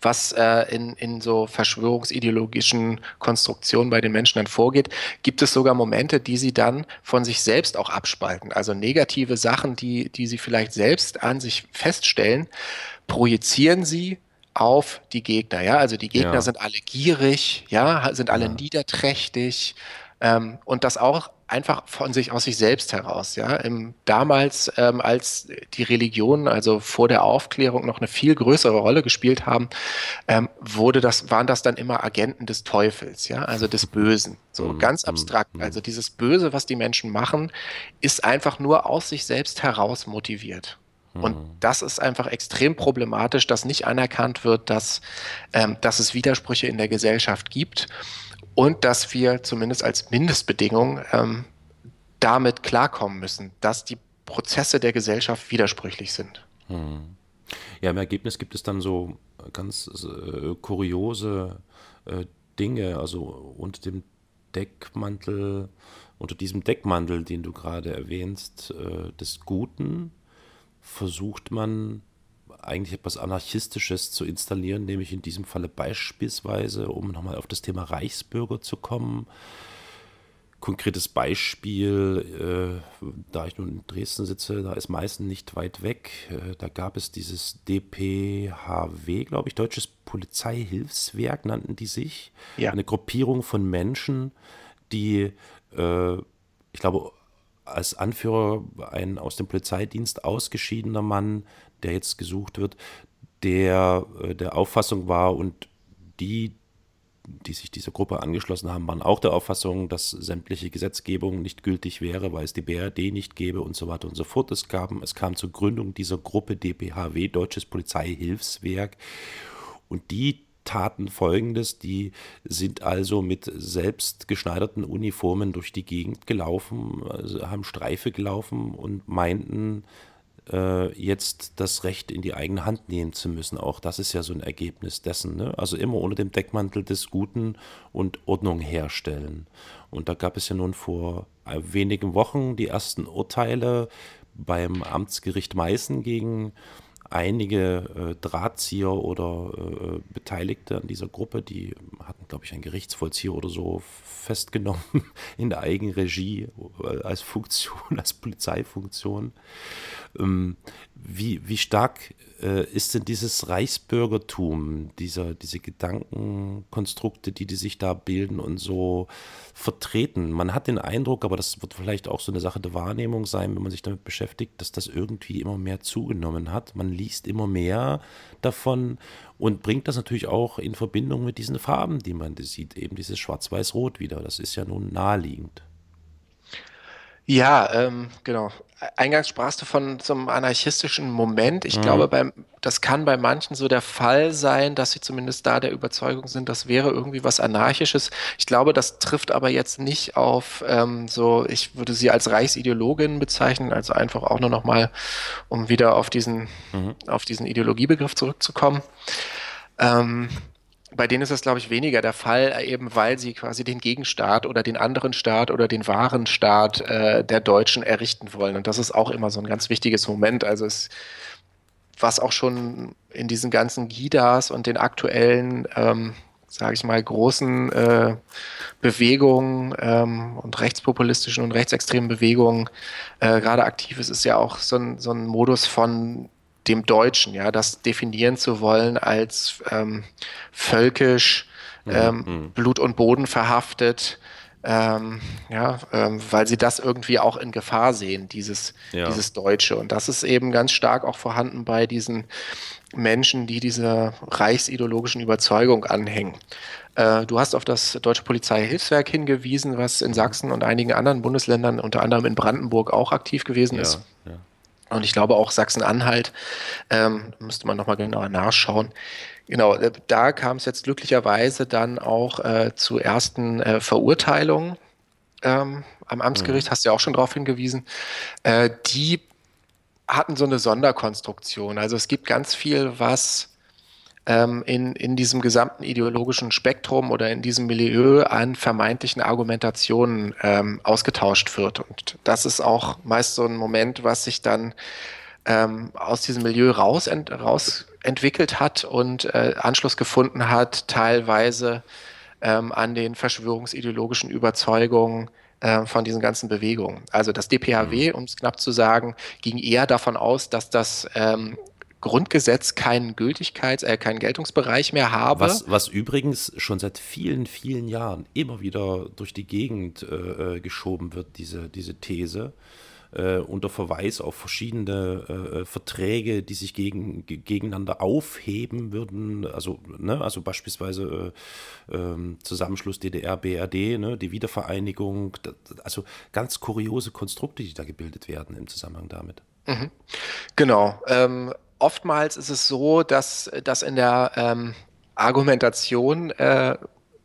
was äh, in, in so verschwörungsideologischen Konstruktionen bei den Menschen dann vorgeht, gibt es sogar Momente, die sie dann von sich selbst auch abspalten. Also negative Sachen, die, die sie vielleicht selbst an sich feststellen, projizieren sie auf die Gegner. Ja, also die Gegner ja. sind alle gierig, ja, sind alle ja. niederträchtig, ähm, und das auch einfach von sich aus sich selbst heraus. Ja, Im, damals, ähm, als die Religionen, also vor der Aufklärung, noch eine viel größere Rolle gespielt haben, ähm, wurde das, waren das dann immer Agenten des Teufels, ja, also des Bösen. So mhm. ganz mhm. abstrakt. Mhm. Also dieses Böse, was die Menschen machen, ist einfach nur aus sich selbst heraus motiviert. Und mhm. das ist einfach extrem problematisch, dass nicht anerkannt wird, dass, ähm, dass es Widersprüche in der Gesellschaft gibt und dass wir zumindest als Mindestbedingung ähm, damit klarkommen müssen, dass die Prozesse der Gesellschaft widersprüchlich sind. Hm. Ja, im Ergebnis gibt es dann so ganz äh, kuriose äh, Dinge, also unter dem Deckmantel, unter diesem Deckmantel, den du gerade erwähnst, äh, des Guten, versucht man eigentlich etwas Anarchistisches zu installieren, nämlich in diesem Falle beispielsweise, um nochmal auf das Thema Reichsbürger zu kommen. Konkretes Beispiel, äh, da ich nun in Dresden sitze, da ist Meißen nicht weit weg. Äh, da gab es dieses DPHW, glaube ich, Deutsches Polizeihilfswerk nannten die sich. Ja. Eine Gruppierung von Menschen, die, äh, ich glaube, als Anführer ein aus dem Polizeidienst ausgeschiedener Mann, der jetzt gesucht wird, der äh, der Auffassung war und die, die sich dieser Gruppe angeschlossen haben, waren auch der Auffassung, dass sämtliche Gesetzgebung nicht gültig wäre, weil es die BRD nicht gäbe und so weiter und so fort. Es, gab, es kam zur Gründung dieser Gruppe DPHW, Deutsches Polizeihilfswerk. Und die taten Folgendes, die sind also mit selbst geschneiderten Uniformen durch die Gegend gelaufen, also haben Streife gelaufen und meinten, äh, jetzt das Recht in die eigene Hand nehmen zu müssen. Auch das ist ja so ein Ergebnis dessen. Ne? Also immer unter dem Deckmantel des Guten und Ordnung herstellen. Und da gab es ja nun vor wenigen Wochen die ersten Urteile beim Amtsgericht Meißen gegen einige äh, Drahtzieher oder äh, Beteiligte an dieser Gruppe, die hatten, glaube ich, einen Gerichtsvollzieher oder so festgenommen in der Eigenregie äh, als Funktion, als Polizeifunktion. Ähm, wie, wie stark äh, ist denn dieses Reichsbürgertum, dieser, diese Gedankenkonstrukte, die die sich da bilden und so vertreten? Man hat den Eindruck, aber das wird vielleicht auch so eine Sache der Wahrnehmung sein, wenn man sich damit beschäftigt, dass das irgendwie immer mehr zugenommen hat. Man liest immer mehr davon und bringt das natürlich auch in Verbindung mit diesen Farben, die man sieht, eben dieses Schwarz-Weiß-Rot wieder. Das ist ja nun naheliegend. Ja, ähm, genau. Eingangs sprachst du von so einem anarchistischen Moment. Ich mhm. glaube, beim, das kann bei manchen so der Fall sein, dass sie zumindest da der Überzeugung sind, das wäre irgendwie was Anarchisches. Ich glaube, das trifft aber jetzt nicht auf ähm, so, ich würde sie als Reichsideologin bezeichnen, also einfach auch nur nochmal, um wieder auf diesen, mhm. auf diesen Ideologiebegriff zurückzukommen. Ähm, bei denen ist das, glaube ich, weniger der Fall, äh, eben weil sie quasi den Gegenstaat oder den anderen Staat oder den wahren Staat äh, der Deutschen errichten wollen. Und das ist auch immer so ein ganz wichtiges Moment. Also es, was auch schon in diesen ganzen Gidas und den aktuellen, ähm, sage ich mal, großen äh, Bewegungen ähm, und rechtspopulistischen und rechtsextremen Bewegungen äh, gerade aktiv ist, ist ja auch so ein, so ein Modus von dem Deutschen, ja, das definieren zu wollen als ähm, völkisch, mhm, ähm, mhm. Blut und Boden verhaftet, ähm, ja, ähm, weil sie das irgendwie auch in Gefahr sehen, dieses, ja. dieses Deutsche. Und das ist eben ganz stark auch vorhanden bei diesen Menschen, die dieser reichsideologischen Überzeugung anhängen. Äh, du hast auf das Deutsche Polizeihilfswerk hingewiesen, was in Sachsen und einigen anderen Bundesländern, unter anderem in Brandenburg, auch aktiv gewesen ja, ist. Ja. Und ich glaube auch Sachsen-Anhalt, ähm, müsste man nochmal genauer nachschauen. Genau, äh, da kam es jetzt glücklicherweise dann auch äh, zu ersten äh, Verurteilungen ähm, am Amtsgericht, mhm. hast du ja auch schon darauf hingewiesen. Äh, die hatten so eine Sonderkonstruktion. Also es gibt ganz viel, was ähm, in, in diesem gesamten ideologischen Spektrum oder in diesem Milieu an vermeintlichen Argumentationen ähm, ausgetauscht wird. Und das ist auch meist so ein Moment, was sich dann ähm, aus diesem Milieu raus, ent, raus entwickelt hat und äh, Anschluss gefunden hat, teilweise ähm, an den verschwörungsideologischen Überzeugungen äh, von diesen ganzen Bewegungen. Also das DPHW, mhm. um es knapp zu sagen, ging eher davon aus, dass das ähm, Grundgesetz keinen Gültigkeits-, äh, keinen Geltungsbereich mehr habe. Was, was übrigens schon seit vielen, vielen Jahren immer wieder durch die Gegend äh, äh geschoben wird, diese, diese These. Äh, unter Verweis auf verschiedene äh, Verträge, die sich gegen, gegeneinander aufheben würden, also, ne, also beispielsweise äh, ähm, Zusammenschluss DDR, BRD, ne, die Wiedervereinigung, also ganz kuriose Konstrukte, die da gebildet werden im Zusammenhang damit. Mhm. Genau. Ähm, oftmals ist es so, dass, dass in der ähm, Argumentation äh,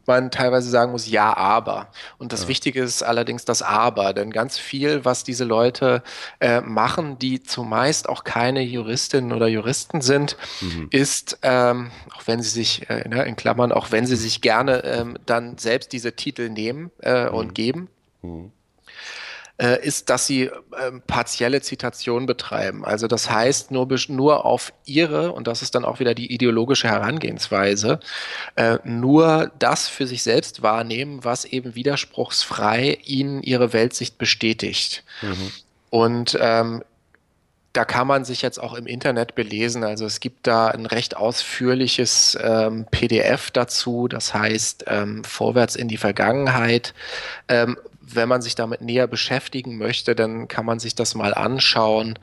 man teilweise sagen muss, ja, aber. Und das ja. Wichtige ist allerdings das Aber, denn ganz viel, was diese Leute äh, machen, die zumeist auch keine Juristinnen oder Juristen sind, mhm. ist, ähm, auch wenn sie sich, äh, ne, in Klammern, auch wenn sie sich gerne ähm, dann selbst diese Titel nehmen äh, mhm. und geben, mhm äh, ist, dass sie äh, partielle Zitation betreiben. Also das heißt, nur, nur auf ihre, und das ist dann auch wieder die ideologische Herangehensweise, äh, nur das für sich selbst wahrnehmen, was eben widerspruchsfrei ihnen ihre Weltsicht bestätigt. Mhm. Und ähm, da kann man sich jetzt auch im Internet belesen. Also es gibt da ein recht ausführliches ähm, PDF dazu, das heißt ähm, Vorwärts in die Vergangenheit, ähm, wenn man sich damit näher beschäftigen möchte, dann kann man sich das mal anschauen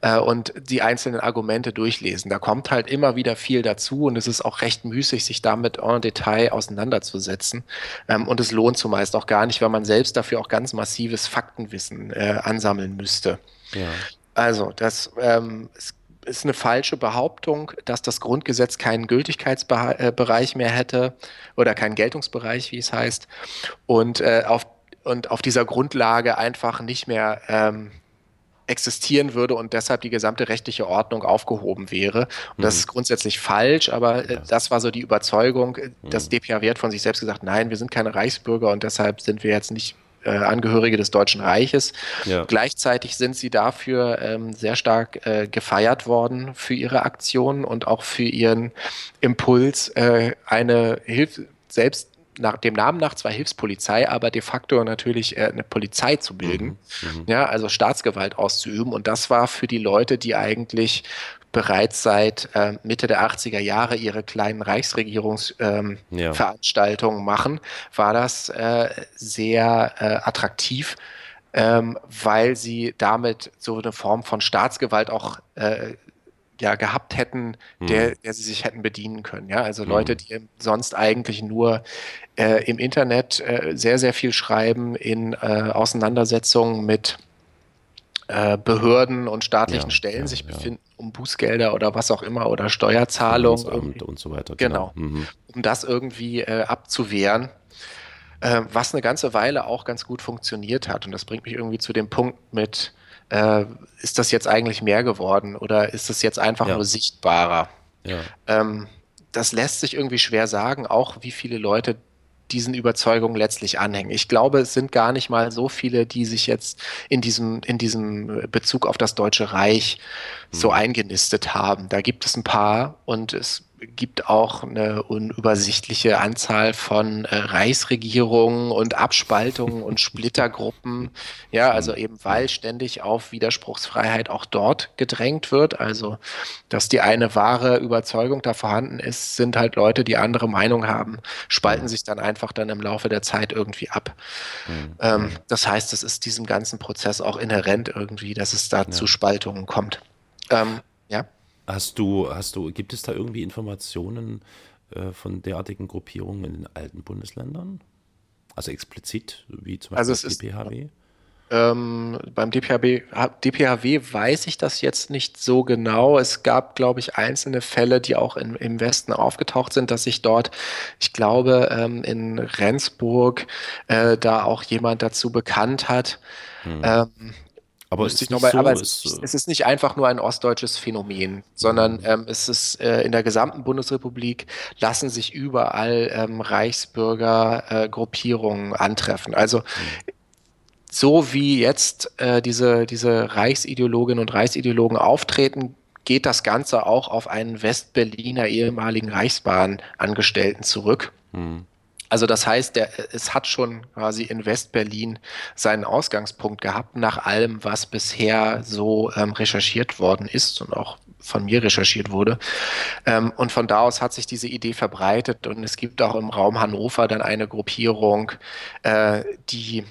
äh, und die einzelnen Argumente durchlesen. Da kommt halt immer wieder viel dazu und es ist auch recht müßig, sich damit en Detail auseinanderzusetzen. Ähm, und es lohnt zumeist auch gar nicht, weil man selbst dafür auch ganz massives Faktenwissen äh, ansammeln müsste. Ja. Also, das ähm, ist eine falsche Behauptung, dass das Grundgesetz keinen Gültigkeitsbereich mehr hätte oder keinen Geltungsbereich, wie es heißt. Und äh, auf und auf dieser Grundlage einfach nicht mehr ähm, existieren würde und deshalb die gesamte rechtliche Ordnung aufgehoben wäre. Und mhm. das ist grundsätzlich falsch, aber äh, das war so die Überzeugung. Das mhm. DPA hat von sich selbst gesagt, nein, wir sind keine Reichsbürger und deshalb sind wir jetzt nicht äh, Angehörige des Deutschen Reiches. Ja. Gleichzeitig sind sie dafür ähm, sehr stark äh, gefeiert worden für ihre Aktionen und auch für ihren Impuls, äh, eine Hilfe selbst nach dem Namen nach zwar Hilfspolizei, aber de facto natürlich äh, eine Polizei zu bilden, mhm. mhm. ja, also Staatsgewalt auszuüben. Und das war für die Leute, die eigentlich bereits seit äh, Mitte der 80er Jahre ihre kleinen Reichsregierungsveranstaltungen ähm, ja. machen, war das äh, sehr äh, attraktiv, ähm, weil sie damit so eine Form von Staatsgewalt auch äh, ja gehabt hätten, der, mhm. der sie sich hätten bedienen können. Ja, also mhm. Leute, die sonst eigentlich nur äh, im Internet äh, sehr, sehr viel schreiben in äh, Auseinandersetzungen mit äh, Behörden und staatlichen ja, Stellen ja, sich befinden, um Bußgelder oder was auch immer oder Steuerzahlungen und so weiter. Genau, genau. Mhm. um das irgendwie äh, abzuwehren. Äh, was eine ganze Weile auch ganz gut funktioniert hat. Und das bringt mich irgendwie zu dem Punkt mit, äh, ist das jetzt eigentlich mehr geworden oder ist es jetzt einfach ja. nur sichtbarer? Ja. Ähm, das lässt sich irgendwie schwer sagen, auch wie viele Leute diesen Überzeugungen letztlich anhängen. Ich glaube, es sind gar nicht mal so viele, die sich jetzt in diesem, in diesem Bezug auf das Deutsche Reich so hm. eingenistet haben. Da gibt es ein paar und es gibt auch eine unübersichtliche Anzahl von äh, Reichsregierungen und Abspaltungen und Splittergruppen. Ja, also eben weil ständig auf Widerspruchsfreiheit auch dort gedrängt wird. Also, dass die eine wahre Überzeugung da vorhanden ist, sind halt Leute, die andere Meinung haben, spalten sich dann einfach dann im Laufe der Zeit irgendwie ab. Mhm. Ähm, das heißt, es ist diesem ganzen Prozess auch inhärent irgendwie, dass es da ja. zu Spaltungen kommt. Ähm. Hast du, hast du, gibt es da irgendwie Informationen äh, von derartigen Gruppierungen in den alten Bundesländern? Also explizit, wie zum Beispiel also das DPHW? Ähm, beim DPHW, DPHW weiß ich das jetzt nicht so genau. Es gab, glaube ich, einzelne Fälle, die auch in, im Westen aufgetaucht sind, dass sich dort, ich glaube, ähm, in Rendsburg äh, da auch jemand dazu bekannt hat. Hm. Ähm, aber, es ist, mal, so, aber ist, es, ist nicht einfach nur ein ostdeutsches Phänomen, sondern mhm. ähm, es ist äh, in der gesamten Bundesrepublik lassen sich überall ähm, Reichsbürgergruppierungen äh, antreffen. Also mhm. so wie jetzt äh, diese, diese Reichsideologinnen und Reichsideologen auftreten, geht das Ganze auch auf einen Westberliner ehemaligen Reichsbahnangestellten zurück. Mhm. Also das heißt, der, es hat schon quasi in Westberlin seinen Ausgangspunkt gehabt, nach allem, was bisher so ähm, recherchiert worden ist und auch von mir recherchiert wurde. Ähm, und von da aus hat sich diese Idee verbreitet und es gibt auch im Raum Hannover dann eine Gruppierung, äh, die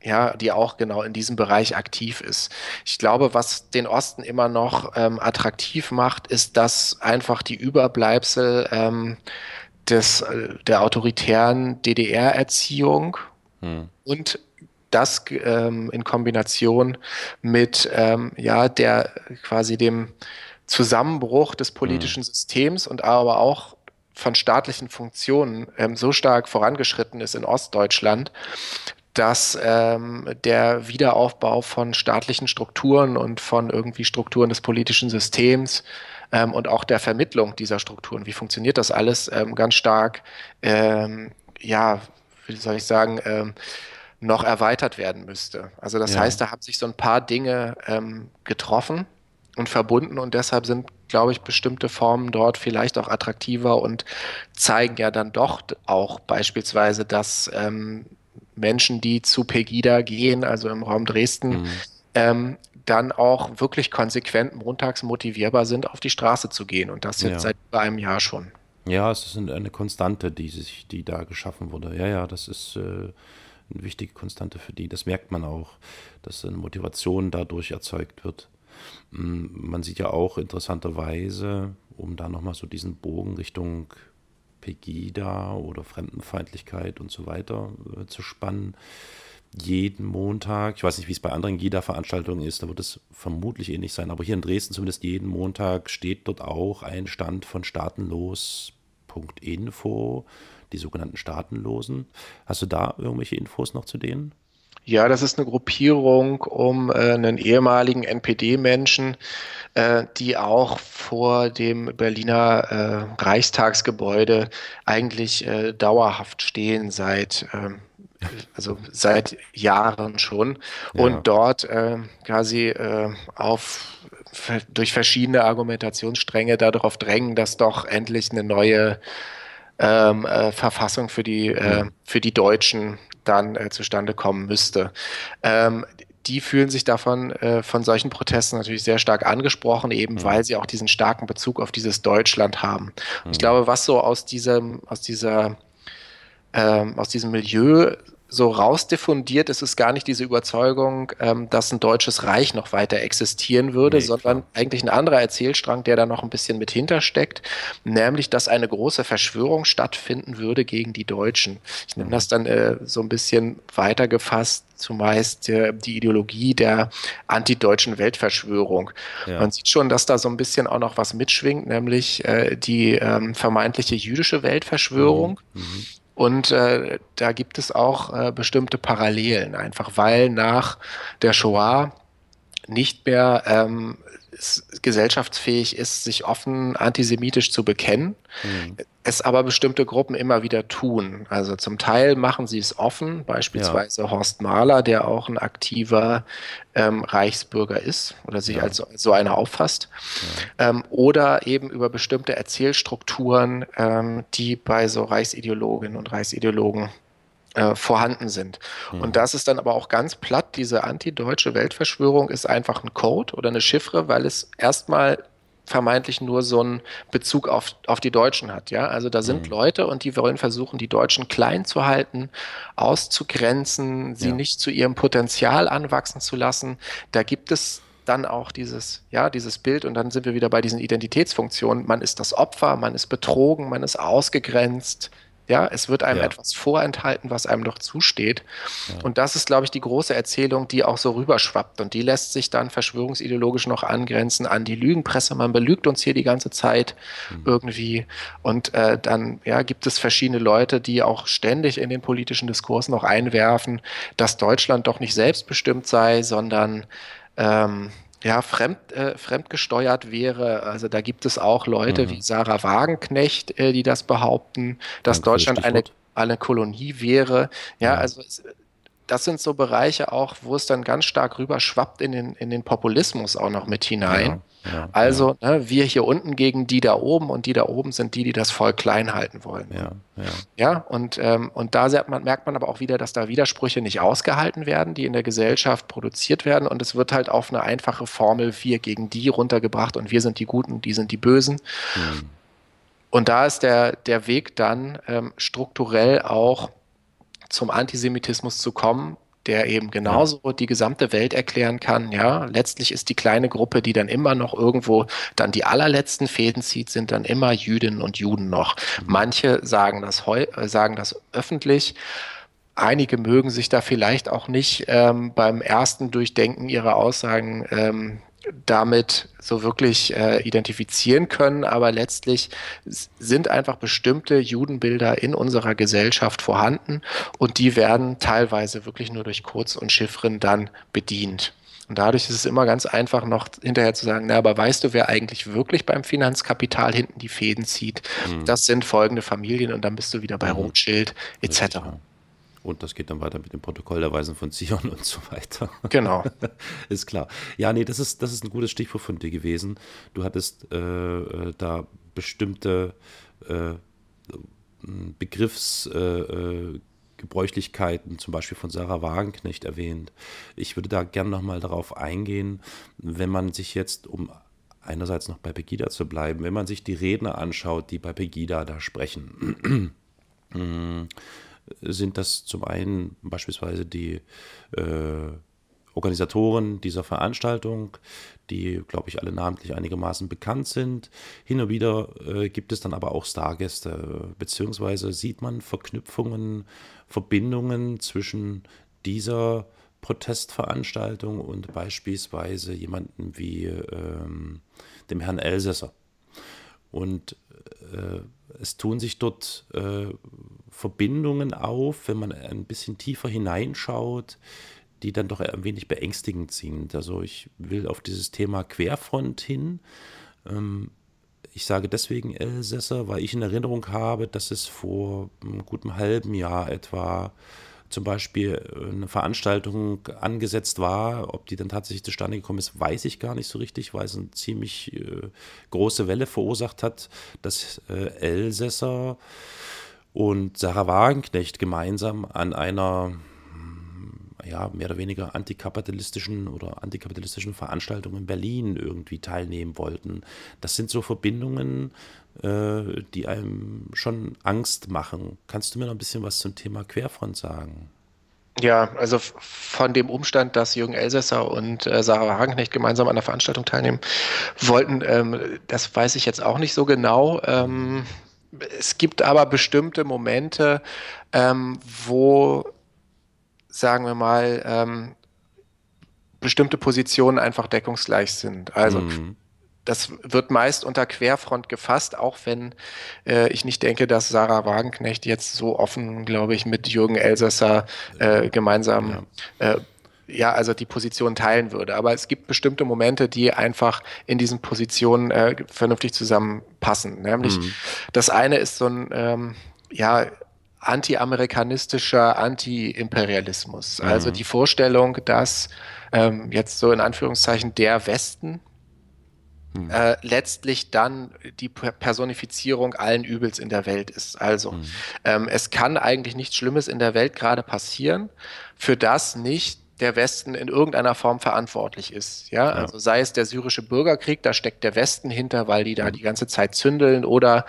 ja, die auch genau in diesem Bereich aktiv ist. Ich glaube, was den Osten immer noch ähm, attraktiv macht, ist, dass einfach die Überbleibsel ähm, des, der autoritären DDR-Erziehung hm. und das ähm, in Kombination mit ähm, ja der quasi dem Zusammenbruch des politischen hm. Systems und aber auch von staatlichen Funktionen ähm, so stark vorangeschritten ist in Ostdeutschland, dass ähm, der Wiederaufbau von staatlichen Strukturen und von irgendwie Strukturen des politischen Systems ähm, und auch der Vermittlung dieser Strukturen. Wie funktioniert das alles? Ähm, ganz stark, ähm, ja, wie soll ich sagen, ähm, noch erweitert werden müsste. Also das ja. heißt, da haben sich so ein paar Dinge ähm, getroffen und verbunden und deshalb sind, glaube ich, bestimmte Formen dort vielleicht auch attraktiver und zeigen ja dann doch auch beispielsweise, dass ähm, Menschen, die zu Pegida gehen, also im Raum Dresden, mhm. ähm, dann auch wirklich konsequent montags motivierbar sind, auf die Straße zu gehen. Und das jetzt ja. seit über einem Jahr schon. Ja, es ist eine Konstante, die, sich, die da geschaffen wurde. Ja, ja, das ist äh, eine wichtige Konstante für die. Das merkt man auch, dass eine Motivation dadurch erzeugt wird. Mm, man sieht ja auch interessanterweise, um da nochmal so diesen Bogen Richtung Pegida oder Fremdenfeindlichkeit und so weiter äh, zu spannen, jeden Montag, ich weiß nicht, wie es bei anderen GIDA-Veranstaltungen ist, da wird es vermutlich ähnlich sein, aber hier in Dresden zumindest jeden Montag steht dort auch ein Stand von staatenlos.info, die sogenannten Staatenlosen. Hast du da irgendwelche Infos noch zu denen? Ja, das ist eine Gruppierung um äh, einen ehemaligen NPD-Menschen, äh, die auch vor dem Berliner äh, Reichstagsgebäude eigentlich äh, dauerhaft stehen seit ähm, also seit Jahren schon. Ja. Und dort äh, quasi äh, auf durch verschiedene Argumentationsstränge darauf drängen, dass doch endlich eine neue ähm, äh, Verfassung für die, äh, für die Deutschen dann äh, zustande kommen müsste. Ähm, die fühlen sich davon äh, von solchen Protesten natürlich sehr stark angesprochen, eben mhm. weil sie auch diesen starken Bezug auf dieses Deutschland haben. Mhm. Ich glaube, was so aus diesem, aus dieser, ähm, aus diesem Milieu so rausdiffundiert ist es gar nicht diese Überzeugung, ähm, dass ein deutsches Reich noch weiter existieren würde, nee, sondern klar. eigentlich ein anderer Erzählstrang, der da noch ein bisschen mit hintersteckt, nämlich, dass eine große Verschwörung stattfinden würde gegen die Deutschen. Ich mhm. das dann äh, so ein bisschen weitergefasst, zumeist äh, die Ideologie der antideutschen Weltverschwörung. Ja. Man sieht schon, dass da so ein bisschen auch noch was mitschwingt, nämlich äh, die ähm, vermeintliche jüdische Weltverschwörung. Mhm. Mhm und äh, da gibt es auch äh, bestimmte Parallelen, einfach weil nach der Shoah nicht mehr ähm, gesellschaftsfähig ist, sich offen antisemitisch zu bekennen, mhm. es aber bestimmte Gruppen immer wieder tun. Also zum Teil machen sie es offen, beispielsweise ja. Horst Mahler, der auch ein aktiver ähm, Reichsbürger ist oder sich ja. als so einer auffasst, ja. ähm, oder eben über bestimmte Erzählstrukturen, ähm, die bei so Reichsideologinnen und Reichsideologen äh, vorhanden sind. Mhm. Und das ist dann aber auch ganz platt, diese antideutsche Weltverschwörung ist einfach ein Code oder eine Chiffre, weil es erstmal vermeintlich nur so einen Bezug auf, auf die Deutschen hat. Ja, also da sind mhm. Leute und die wollen versuchen, die Deutschen klein zu halten, auszugrenzen, sie ja. nicht zu ihrem Potenzial anwachsen zu lassen. Da gibt es dann auch dieses, ja, dieses Bild und dann sind wir wieder bei diesen Identitätsfunktionen. Man ist das Opfer, man ist betrogen, man ist ausgegrenzt, ja, es wird einem ja. etwas vorenthalten, was einem doch zusteht. Ja. Und das ist, glaube ich, die große Erzählung, die auch so rüberschwappt. Und die lässt sich dann verschwörungsideologisch noch angrenzen an die Lügenpresse. Man belügt uns hier die ganze Zeit mhm. irgendwie. Und äh, dann ja, gibt es verschiedene Leute, die auch ständig in den politischen Diskurs noch einwerfen, dass Deutschland doch nicht selbstbestimmt sei, sondern ähm, ja, fremd, äh, fremdgesteuert wäre. Also da gibt es auch Leute mhm. wie Sarah Wagenknecht, äh, die das behaupten, dass Danke Deutschland eine, eine Kolonie wäre. Ja, ja. also es, das sind so Bereiche auch, wo es dann ganz stark rüberschwappt in den, in den Populismus auch noch mit hinein. Ja, ja, also ja. Ne, wir hier unten gegen die da oben und die da oben sind die, die das Volk klein halten wollen. Ja, ja. und, ähm, und da man, merkt man aber auch wieder, dass da Widersprüche nicht ausgehalten werden, die in der Gesellschaft produziert werden und es wird halt auf eine einfache Formel wir gegen die runtergebracht und wir sind die Guten, die sind die Bösen. Mhm. Und da ist der, der Weg dann ähm, strukturell auch zum Antisemitismus zu kommen, der eben genauso die gesamte Welt erklären kann. Ja, letztlich ist die kleine Gruppe, die dann immer noch irgendwo dann die allerletzten Fäden zieht, sind dann immer Jüdinnen und Juden noch. Mhm. Manche sagen das, heu äh, sagen das öffentlich. Einige mögen sich da vielleicht auch nicht ähm, beim ersten Durchdenken ihrer Aussagen ähm, damit so wirklich äh, identifizieren können, aber letztlich sind einfach bestimmte Judenbilder in unserer Gesellschaft vorhanden und die werden teilweise wirklich nur durch Codes und Chiffren dann bedient. Und dadurch ist es immer ganz einfach noch hinterher zu sagen, na, aber weißt du, wer eigentlich wirklich beim Finanzkapital hinten die Fäden zieht? Mhm. Das sind folgende Familien und dann bist du wieder bei mhm. Rothschild etc. Richtig. Und das geht dann weiter mit dem Protokoll der Weisen von Zion und so weiter. Genau. ist klar. Ja, nee, das ist, das ist ein gutes Stichwort von dir gewesen. Du hattest äh, äh da bestimmte äh, Begriffsgebräuchlichkeiten, äh, äh zum Beispiel von Sarah Wagenknecht erwähnt. Ich würde da gerne nochmal darauf eingehen, wenn man sich jetzt, um einerseits noch bei Pegida zu bleiben, wenn man sich die Redner anschaut, die bei Pegida da sprechen. Sind das zum einen beispielsweise die äh, Organisatoren dieser Veranstaltung, die, glaube ich, alle namentlich einigermaßen bekannt sind. Hin und wieder äh, gibt es dann aber auch Stargäste, beziehungsweise sieht man Verknüpfungen, Verbindungen zwischen dieser Protestveranstaltung und beispielsweise jemanden wie ähm, dem Herrn Elsässer. Und äh, es tun sich dort äh, Verbindungen auf, wenn man ein bisschen tiefer hineinschaut, die dann doch ein wenig beängstigend sind. Also ich will auf dieses Thema Querfront hin. Ähm, ich sage deswegen Elsässer, weil ich in Erinnerung habe, dass es vor einem guten halben Jahr etwa zum Beispiel äh, eine Veranstaltung angesetzt war. Ob die dann tatsächlich zustande gekommen ist, weiß ich gar nicht so richtig, weil es eine ziemlich äh, große Welle verursacht hat, dass äh, Elsässer und Sarah Wagenknecht gemeinsam an einer ja, mehr oder weniger antikapitalistischen oder antikapitalistischen Veranstaltungen in Berlin irgendwie teilnehmen wollten. Das sind so Verbindungen, äh, die einem schon Angst machen. Kannst du mir noch ein bisschen was zum Thema Querfront sagen? Ja, also von dem Umstand, dass Jürgen Elsässer und äh, Sarah Wagenknecht gemeinsam an der Veranstaltung teilnehmen wollten, ähm, das weiß ich jetzt auch nicht so genau. Ähm, es gibt aber bestimmte Momente, ähm, wo sagen wir mal, ähm, bestimmte Positionen einfach deckungsgleich sind. Also mhm. das wird meist unter Querfront gefasst, auch wenn äh, ich nicht denke, dass Sarah Wagenknecht jetzt so offen, glaube ich, mit Jürgen Elsässer äh, gemeinsam ja. Äh, ja, also die Position teilen würde. Aber es gibt bestimmte Momente, die einfach in diesen Positionen äh, vernünftig zusammenpassen. Nämlich mhm. das eine ist so ein ähm, ja anti-amerikanistischer Anti-Imperialismus. Mhm. Also die Vorstellung, dass ähm, jetzt so in Anführungszeichen der Westen mhm. äh, letztlich dann die Personifizierung allen Übels in der Welt ist. Also mhm. ähm, es kann eigentlich nichts Schlimmes in der Welt gerade passieren, für das nicht der Westen in irgendeiner Form verantwortlich ist. Ja, also sei es der syrische Bürgerkrieg, da steckt der Westen hinter, weil die da mhm. die ganze Zeit zündeln oder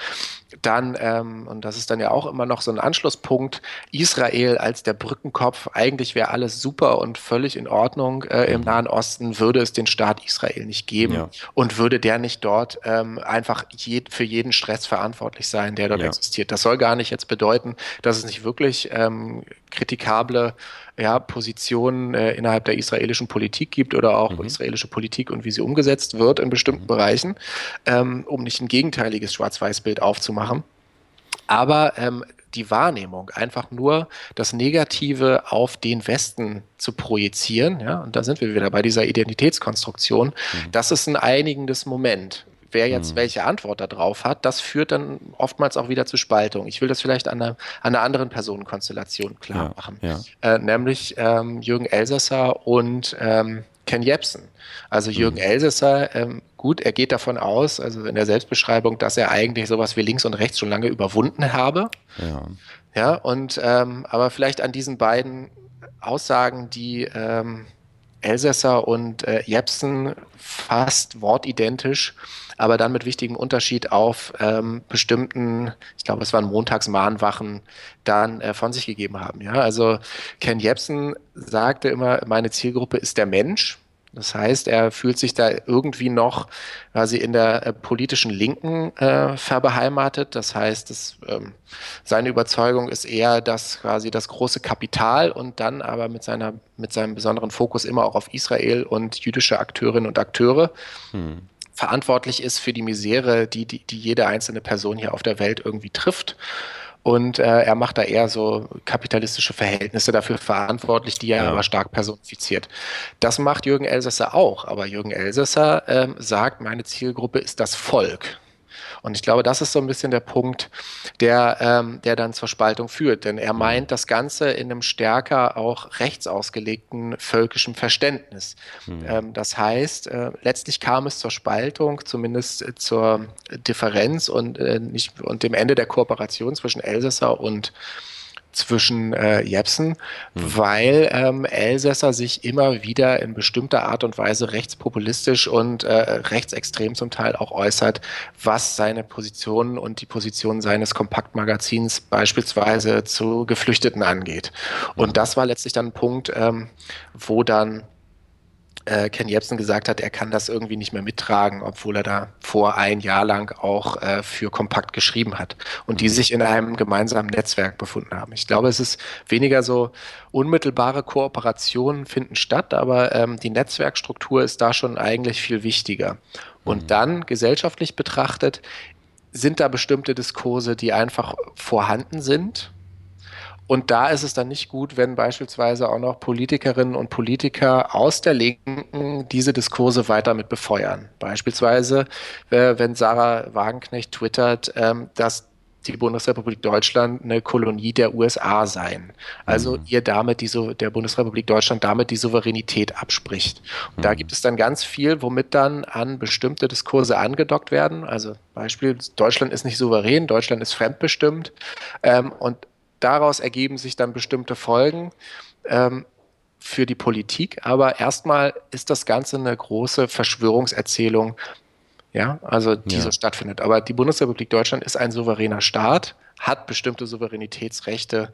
dann, ähm, und das ist dann ja auch immer noch so ein Anschlusspunkt, Israel als der Brückenkopf, eigentlich wäre alles super und völlig in Ordnung äh, im mhm. Nahen Osten, würde es den Staat Israel nicht geben ja. und würde der nicht dort ähm, einfach je, für jeden Stress verantwortlich sein, der dort ja. existiert. Das soll gar nicht jetzt bedeuten, dass es nicht wirklich ähm, kritikable ja, Positionen äh, innerhalb der israelischen Politik gibt oder auch mhm. israelische Politik und wie sie umgesetzt wird in bestimmten mhm. Bereichen, ähm, um nicht ein gegenteiliges Schwarz-Weiß-Bild aufzumachen. Aber ähm, die Wahrnehmung, einfach nur das Negative auf den Westen zu projizieren, ja, und da sind wir wieder bei dieser Identitätskonstruktion, mhm. das ist ein einigendes Moment wer jetzt mhm. welche Antwort darauf hat, das führt dann oftmals auch wieder zu Spaltung. Ich will das vielleicht an einer, an einer anderen Personenkonstellation klar machen, ja. Äh, nämlich ähm, Jürgen Elsässer und ähm, Ken Jebsen. Also Jürgen mhm. Elsässer, ähm, gut, er geht davon aus, also in der Selbstbeschreibung, dass er eigentlich sowas wie links und rechts schon lange überwunden habe. Ja. Ja, und ähm, aber vielleicht an diesen beiden Aussagen, die ähm, Elsässer und äh, Jepsen fast wortidentisch aber dann mit wichtigem Unterschied auf ähm, bestimmten, ich glaube, es waren Montagsmahnwachen, dann äh, von sich gegeben haben. Ja, also Ken Jebsen sagte immer, meine Zielgruppe ist der Mensch. Das heißt, er fühlt sich da irgendwie noch quasi in der äh, politischen Linken äh, verbeheimatet. Das heißt, dass, ähm, seine Überzeugung ist eher, dass quasi das große Kapital und dann aber mit, seiner, mit seinem besonderen Fokus immer auch auf Israel und jüdische Akteurinnen und Akteure hm verantwortlich ist für die Misere, die, die, die jede einzelne Person hier auf der Welt irgendwie trifft. Und äh, er macht da eher so kapitalistische Verhältnisse dafür verantwortlich, die er ja. aber stark personifiziert. Das macht Jürgen Elsässer auch, aber Jürgen Elsässer äh, sagt, meine Zielgruppe ist das Volk. Und ich glaube, das ist so ein bisschen der Punkt, der, ähm, der dann zur Spaltung führt. Denn er meint das Ganze in einem stärker auch rechts ausgelegten völkischen Verständnis. Mhm. Ähm, das heißt, äh, letztlich kam es zur Spaltung, zumindest äh, zur Differenz und, äh, nicht, und dem Ende der Kooperation zwischen Elsässer und zwischen äh, Jepsen, mhm. weil ähm, Elsässer sich immer wieder in bestimmter Art und Weise rechtspopulistisch und äh, rechtsextrem zum Teil auch äußert, was seine Positionen und die Position seines Kompaktmagazins beispielsweise zu Geflüchteten angeht. Mhm. Und das war letztlich dann ein Punkt, ähm, wo dann äh, Ken Jebsen gesagt hat, er kann das irgendwie nicht mehr mittragen, obwohl er da vor ein Jahr lang auch äh, für Kompakt geschrieben hat und die sich in einem gemeinsamen Netzwerk befunden haben. Ich glaube, es ist weniger so unmittelbare Kooperationen finden statt, aber ähm, die Netzwerkstruktur ist da schon eigentlich viel wichtiger. Und mhm. dann gesellschaftlich betrachtet sind da bestimmte Diskurse, die einfach vorhanden sind und da ist es dann nicht gut, wenn beispielsweise auch noch Politikerinnen und Politiker aus der Linken diese Diskurse weiter mit befeuern. Beispielsweise, äh, wenn Sarah Wagenknecht twittert, ähm, dass die Bundesrepublik Deutschland eine Kolonie der USA sein. Also mhm. ihr damit die, der Bundesrepublik Deutschland damit die Souveränität abspricht. Und mhm. da gibt es dann ganz viel, womit dann an bestimmte Diskurse angedockt werden. Also Beispiel, Deutschland ist nicht souverän, Deutschland ist fremdbestimmt. Ähm, und daraus ergeben sich dann bestimmte Folgen. Ähm, für die Politik, aber erstmal ist das Ganze eine große Verschwörungserzählung, ja, also die ja. so stattfindet. Aber die Bundesrepublik Deutschland ist ein souveräner Staat, hat bestimmte Souveränitätsrechte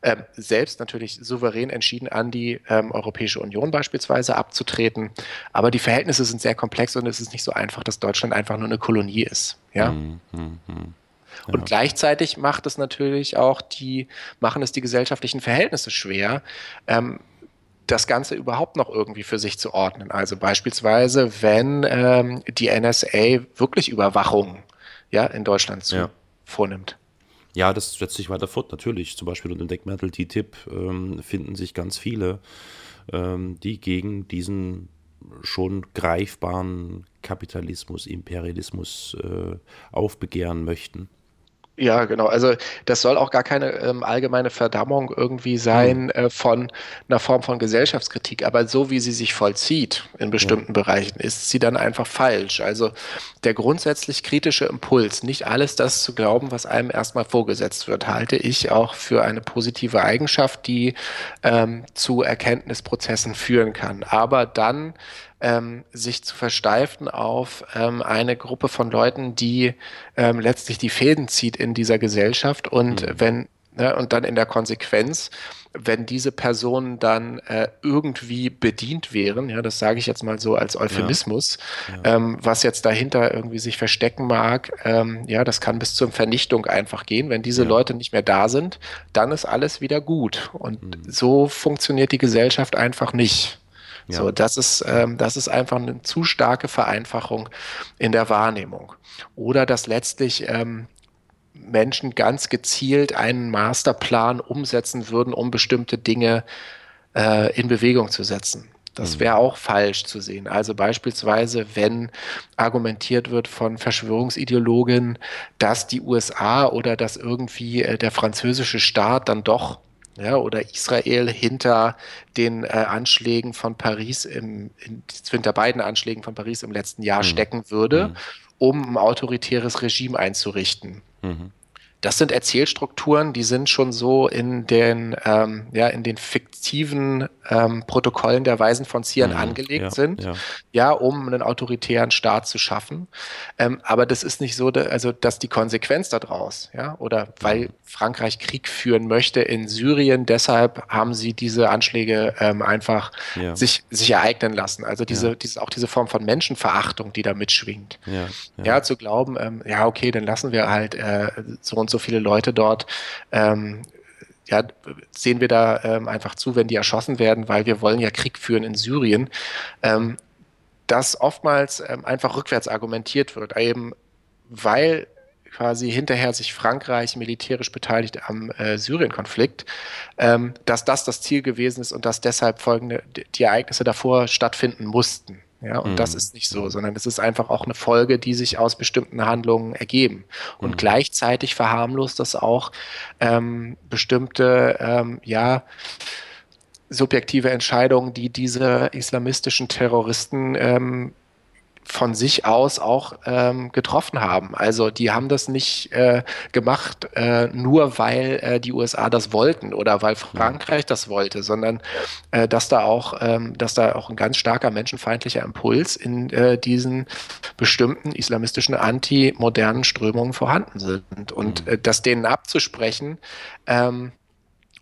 äh, selbst natürlich souverän entschieden, an die ähm, Europäische Union beispielsweise abzutreten. Aber die Verhältnisse sind sehr komplex und es ist nicht so einfach, dass Deutschland einfach nur eine Kolonie ist. Ja. Mhm, mh. Ja. Und gleichzeitig macht es natürlich auch die, machen es die gesellschaftlichen Verhältnisse schwer. Ähm, das Ganze überhaupt noch irgendwie für sich zu ordnen. Also beispielsweise, wenn ähm, die NSA wirklich Überwachung ja, in Deutschland zu, ja. vornimmt. Ja, das setzt sich weiter fort, natürlich. Zum Beispiel unter dem Deckmantel TTIP ähm, finden sich ganz viele, ähm, die gegen diesen schon greifbaren Kapitalismus, Imperialismus äh, aufbegehren möchten. Ja, genau. Also das soll auch gar keine ähm, allgemeine Verdammung irgendwie sein mhm. äh, von einer Form von Gesellschaftskritik. Aber so wie sie sich vollzieht in bestimmten ja. Bereichen, ist sie dann einfach falsch. Also der grundsätzlich kritische Impuls, nicht alles das zu glauben, was einem erstmal vorgesetzt wird, halte ich auch für eine positive Eigenschaft, die ähm, zu Erkenntnisprozessen führen kann. Aber dann ähm, sich zu versteifen auf ähm, eine Gruppe von Leuten, die ähm, letztlich die Fäden zieht in dieser Gesellschaft und mhm. wenn ne, und dann in der Konsequenz, wenn diese Personen dann äh, irgendwie bedient wären, ja, das sage ich jetzt mal so als Euphemismus, ja. Ja. Ähm, was jetzt dahinter irgendwie sich verstecken mag, ähm, ja, das kann bis zur Vernichtung einfach gehen. Wenn diese ja. Leute nicht mehr da sind, dann ist alles wieder gut. Und mhm. so funktioniert die Gesellschaft einfach nicht. Ja. So, das ist, ähm, das ist einfach eine zu starke Vereinfachung in der Wahrnehmung. Oder dass letztlich ähm, Menschen ganz gezielt einen Masterplan umsetzen würden, um bestimmte Dinge äh, in Bewegung zu setzen. Das mhm. wäre auch falsch zu sehen. Also beispielsweise, wenn argumentiert wird von Verschwörungsideologen, dass die USA oder dass irgendwie äh, der französische Staat dann doch ja, oder Israel hinter den äh, Anschlägen von Paris im, in, hinter beiden Anschlägen von Paris im letzten Jahr mhm. stecken würde, mhm. um ein autoritäres Regime einzurichten. Mhm. Das sind Erzählstrukturen, die sind schon so in den, ähm, ja, in den fiktiven ähm, Protokollen der Weisen von Zion mhm, angelegt ja, sind, ja. ja. um einen autoritären Staat zu schaffen. Ähm, aber das ist nicht so, also dass die Konsequenz daraus, ja, oder weil mhm. Frankreich Krieg führen möchte in Syrien, deshalb haben sie diese Anschläge ähm, einfach ja. sich, sich ereignen lassen. Also diese, diese, auch diese Form von Menschenverachtung, die da mitschwingt. Ja, zu glauben, ähm, ja, okay, dann lassen wir halt äh, so und so viele Leute dort ähm, ja, sehen wir da ähm, einfach zu, wenn die erschossen werden, weil wir wollen ja Krieg führen in Syrien, ähm, dass oftmals ähm, einfach rückwärts argumentiert wird, eben weil quasi hinterher sich Frankreich militärisch beteiligt am äh, Syrien-Konflikt, ähm, dass das das Ziel gewesen ist und dass deshalb folgende die Ereignisse davor stattfinden mussten. Ja, und mhm. das ist nicht so, sondern es ist einfach auch eine Folge, die sich aus bestimmten Handlungen ergeben. Und mhm. gleichzeitig verharmlost das auch ähm, bestimmte, ähm, ja, subjektive Entscheidungen, die diese islamistischen Terroristen ähm, von sich aus auch ähm, getroffen haben. Also die haben das nicht äh, gemacht, äh, nur weil äh, die USA das wollten oder weil Frankreich das wollte, sondern äh, dass da auch, ähm, dass da auch ein ganz starker menschenfeindlicher Impuls in äh, diesen bestimmten islamistischen antimodernen Strömungen vorhanden sind. Und mhm. äh, das denen abzusprechen, ähm,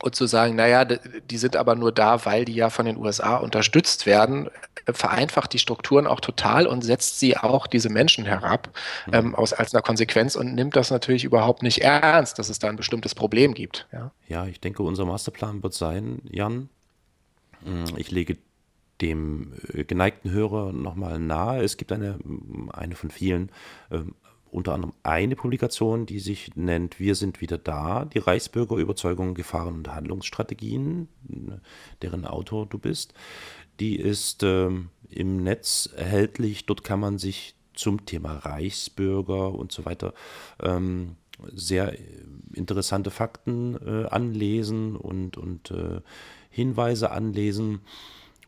und zu sagen, naja, die sind aber nur da, weil die ja von den USA unterstützt werden, vereinfacht die Strukturen auch total und setzt sie auch diese Menschen herab mhm. ähm, aus, als einer Konsequenz und nimmt das natürlich überhaupt nicht ernst, dass es da ein bestimmtes Problem gibt. Ja, ja ich denke, unser Masterplan wird sein, Jan, hm, ich lege dem äh, geneigten Hörer nochmal nahe. Es gibt eine, eine von vielen ähm, unter anderem eine Publikation, die sich nennt Wir sind wieder da, die Reichsbürgerüberzeugung, Gefahren und Handlungsstrategien, deren Autor du bist. Die ist ähm, im Netz erhältlich. Dort kann man sich zum Thema Reichsbürger und so weiter ähm, sehr interessante Fakten äh, anlesen und, und äh, Hinweise anlesen.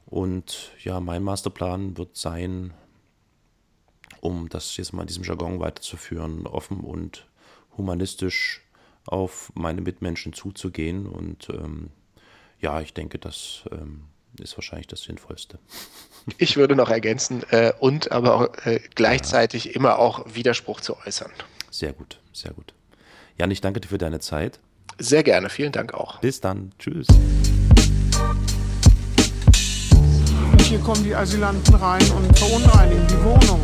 Und ja, mein Masterplan wird sein, um das jetzt mal in diesem Jargon weiterzuführen, offen und humanistisch auf meine Mitmenschen zuzugehen. Und ähm, ja, ich denke, das ähm, ist wahrscheinlich das Sinnvollste. Ich würde noch ergänzen äh, und aber auch, äh, gleichzeitig ja. immer auch Widerspruch zu äußern. Sehr gut, sehr gut. Jan, ich danke dir für deine Zeit. Sehr gerne, vielen Dank auch. Bis dann, tschüss. Und hier kommen die Asylanten rein und verunreinigen die Wohnung.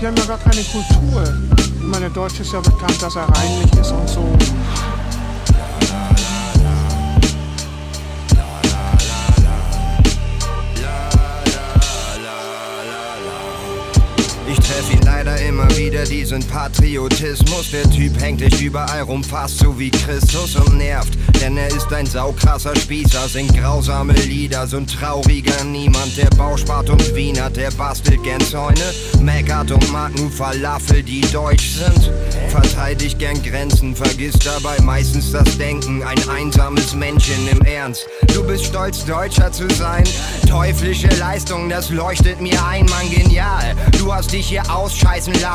Die haben ja gar keine Kultur. Ich meine, der Deutsche ist ja bekannt, dass er reinlich ist und so. Immer wieder, diesen Patriotismus. Der Typ hängt dich überall rum, fast so wie Christus und nervt. Denn er ist ein saukrasser Spießer, singt grausame Lieder, so ein trauriger Niemand. Der Bauspart und Wiener, der bastelt gern Zäune, meckert und mag nur Falafel, die deutsch sind. Verteidigt gern Grenzen, vergisst dabei meistens das Denken. Ein einsames Männchen im Ernst. Du bist stolz, Deutscher zu sein. Teuflische Leistung, das leuchtet mir ein, Mann, genial. Du hast dich hier ausscheißen lassen.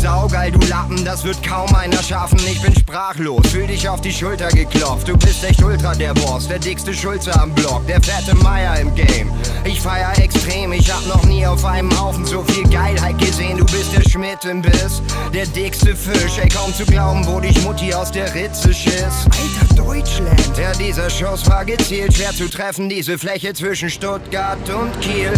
Saugeil, du Lappen, das wird kaum einer schaffen. Ich bin sprachlos, fühl dich auf die Schulter geklopft. Du bist echt ultra der Boss, der dickste Schulze am Block, der fette Meier im Game. Ich feier extrem, ich hab noch nie auf einem Haufen so viel Geilheit gesehen. Du bist der Schmidt im Biss, der dickste Fisch. Ey, kaum zu glauben, wo dich Mutti aus der Ritze schiss. Alter Deutschland! Ja, dieser Schuss war gezielt, schwer zu treffen, diese Fläche zwischen Stuttgart und Kiel.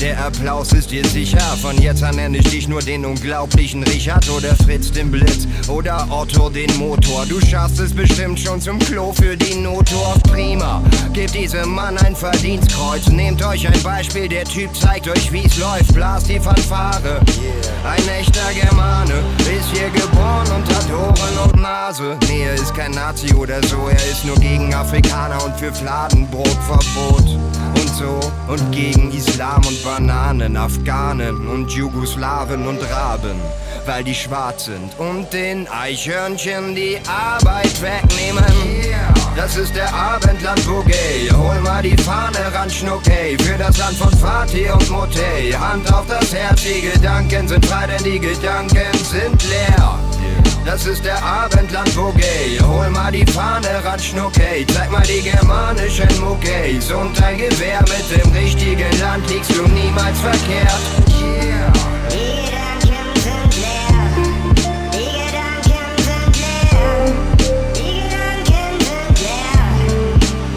Der Applaus ist dir sicher. Von jetzt an nenne ich dich nur den unglaublichen Richard oder Fritz den Blitz oder Otto den Motor. Du schaffst es bestimmt schon zum Klo für die Notdorf. Prima, gebt diesem Mann ein Verdienstkreuz. Nehmt euch ein Beispiel, der Typ zeigt euch wie's läuft. Blast die Fanfare. Ein echter Germane ist hier geboren und hat Ohren und Nase. Nee, er ist kein Nazi oder so, er ist nur gegen Afrikaner und für Fladenbrotverbot. Und so und gegen Islam und Bananen, Afghanen und Jugoslawen und Raben, weil die schwarz sind und den Eichhörnchen die Arbeit wegnehmen. Das ist der Abendland Bouquet. Hol mal die Fahne ran, Schnuckey. Für das Land von Fatih und Motey. Hand auf das Herz, die Gedanken sind frei, denn die Gedanken sind leer. Das ist der Abendland Bouquet. Hol mal die Fahne ran, Schnuckey. Zeig mal die germanischen Muckeys. Und dein Gewehr mit dem richtigen Land liegst du niemals verkehrt. Yeah. Die Gedanken sind leer. Die Gedanken sind leer. Die Gedanken sind leer.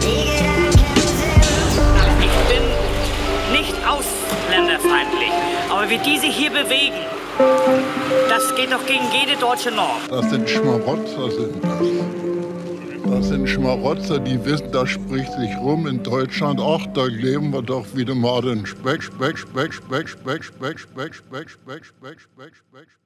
Die Gedanken sind Ich bin nicht ausländerfeindlich, aber wie diese hier bewegen, das geht doch gegen jede deutsche Norm. Das sind Schmarotzer, sind das. Das sind Schmarotzer, die wissen, das spricht sich rum in Deutschland. Ach, da leben wir doch wieder mal den Speck, Speck, Speck, Speck, Speck, Speck, Speck, Speck, Speck, Speck, Speck, Speck.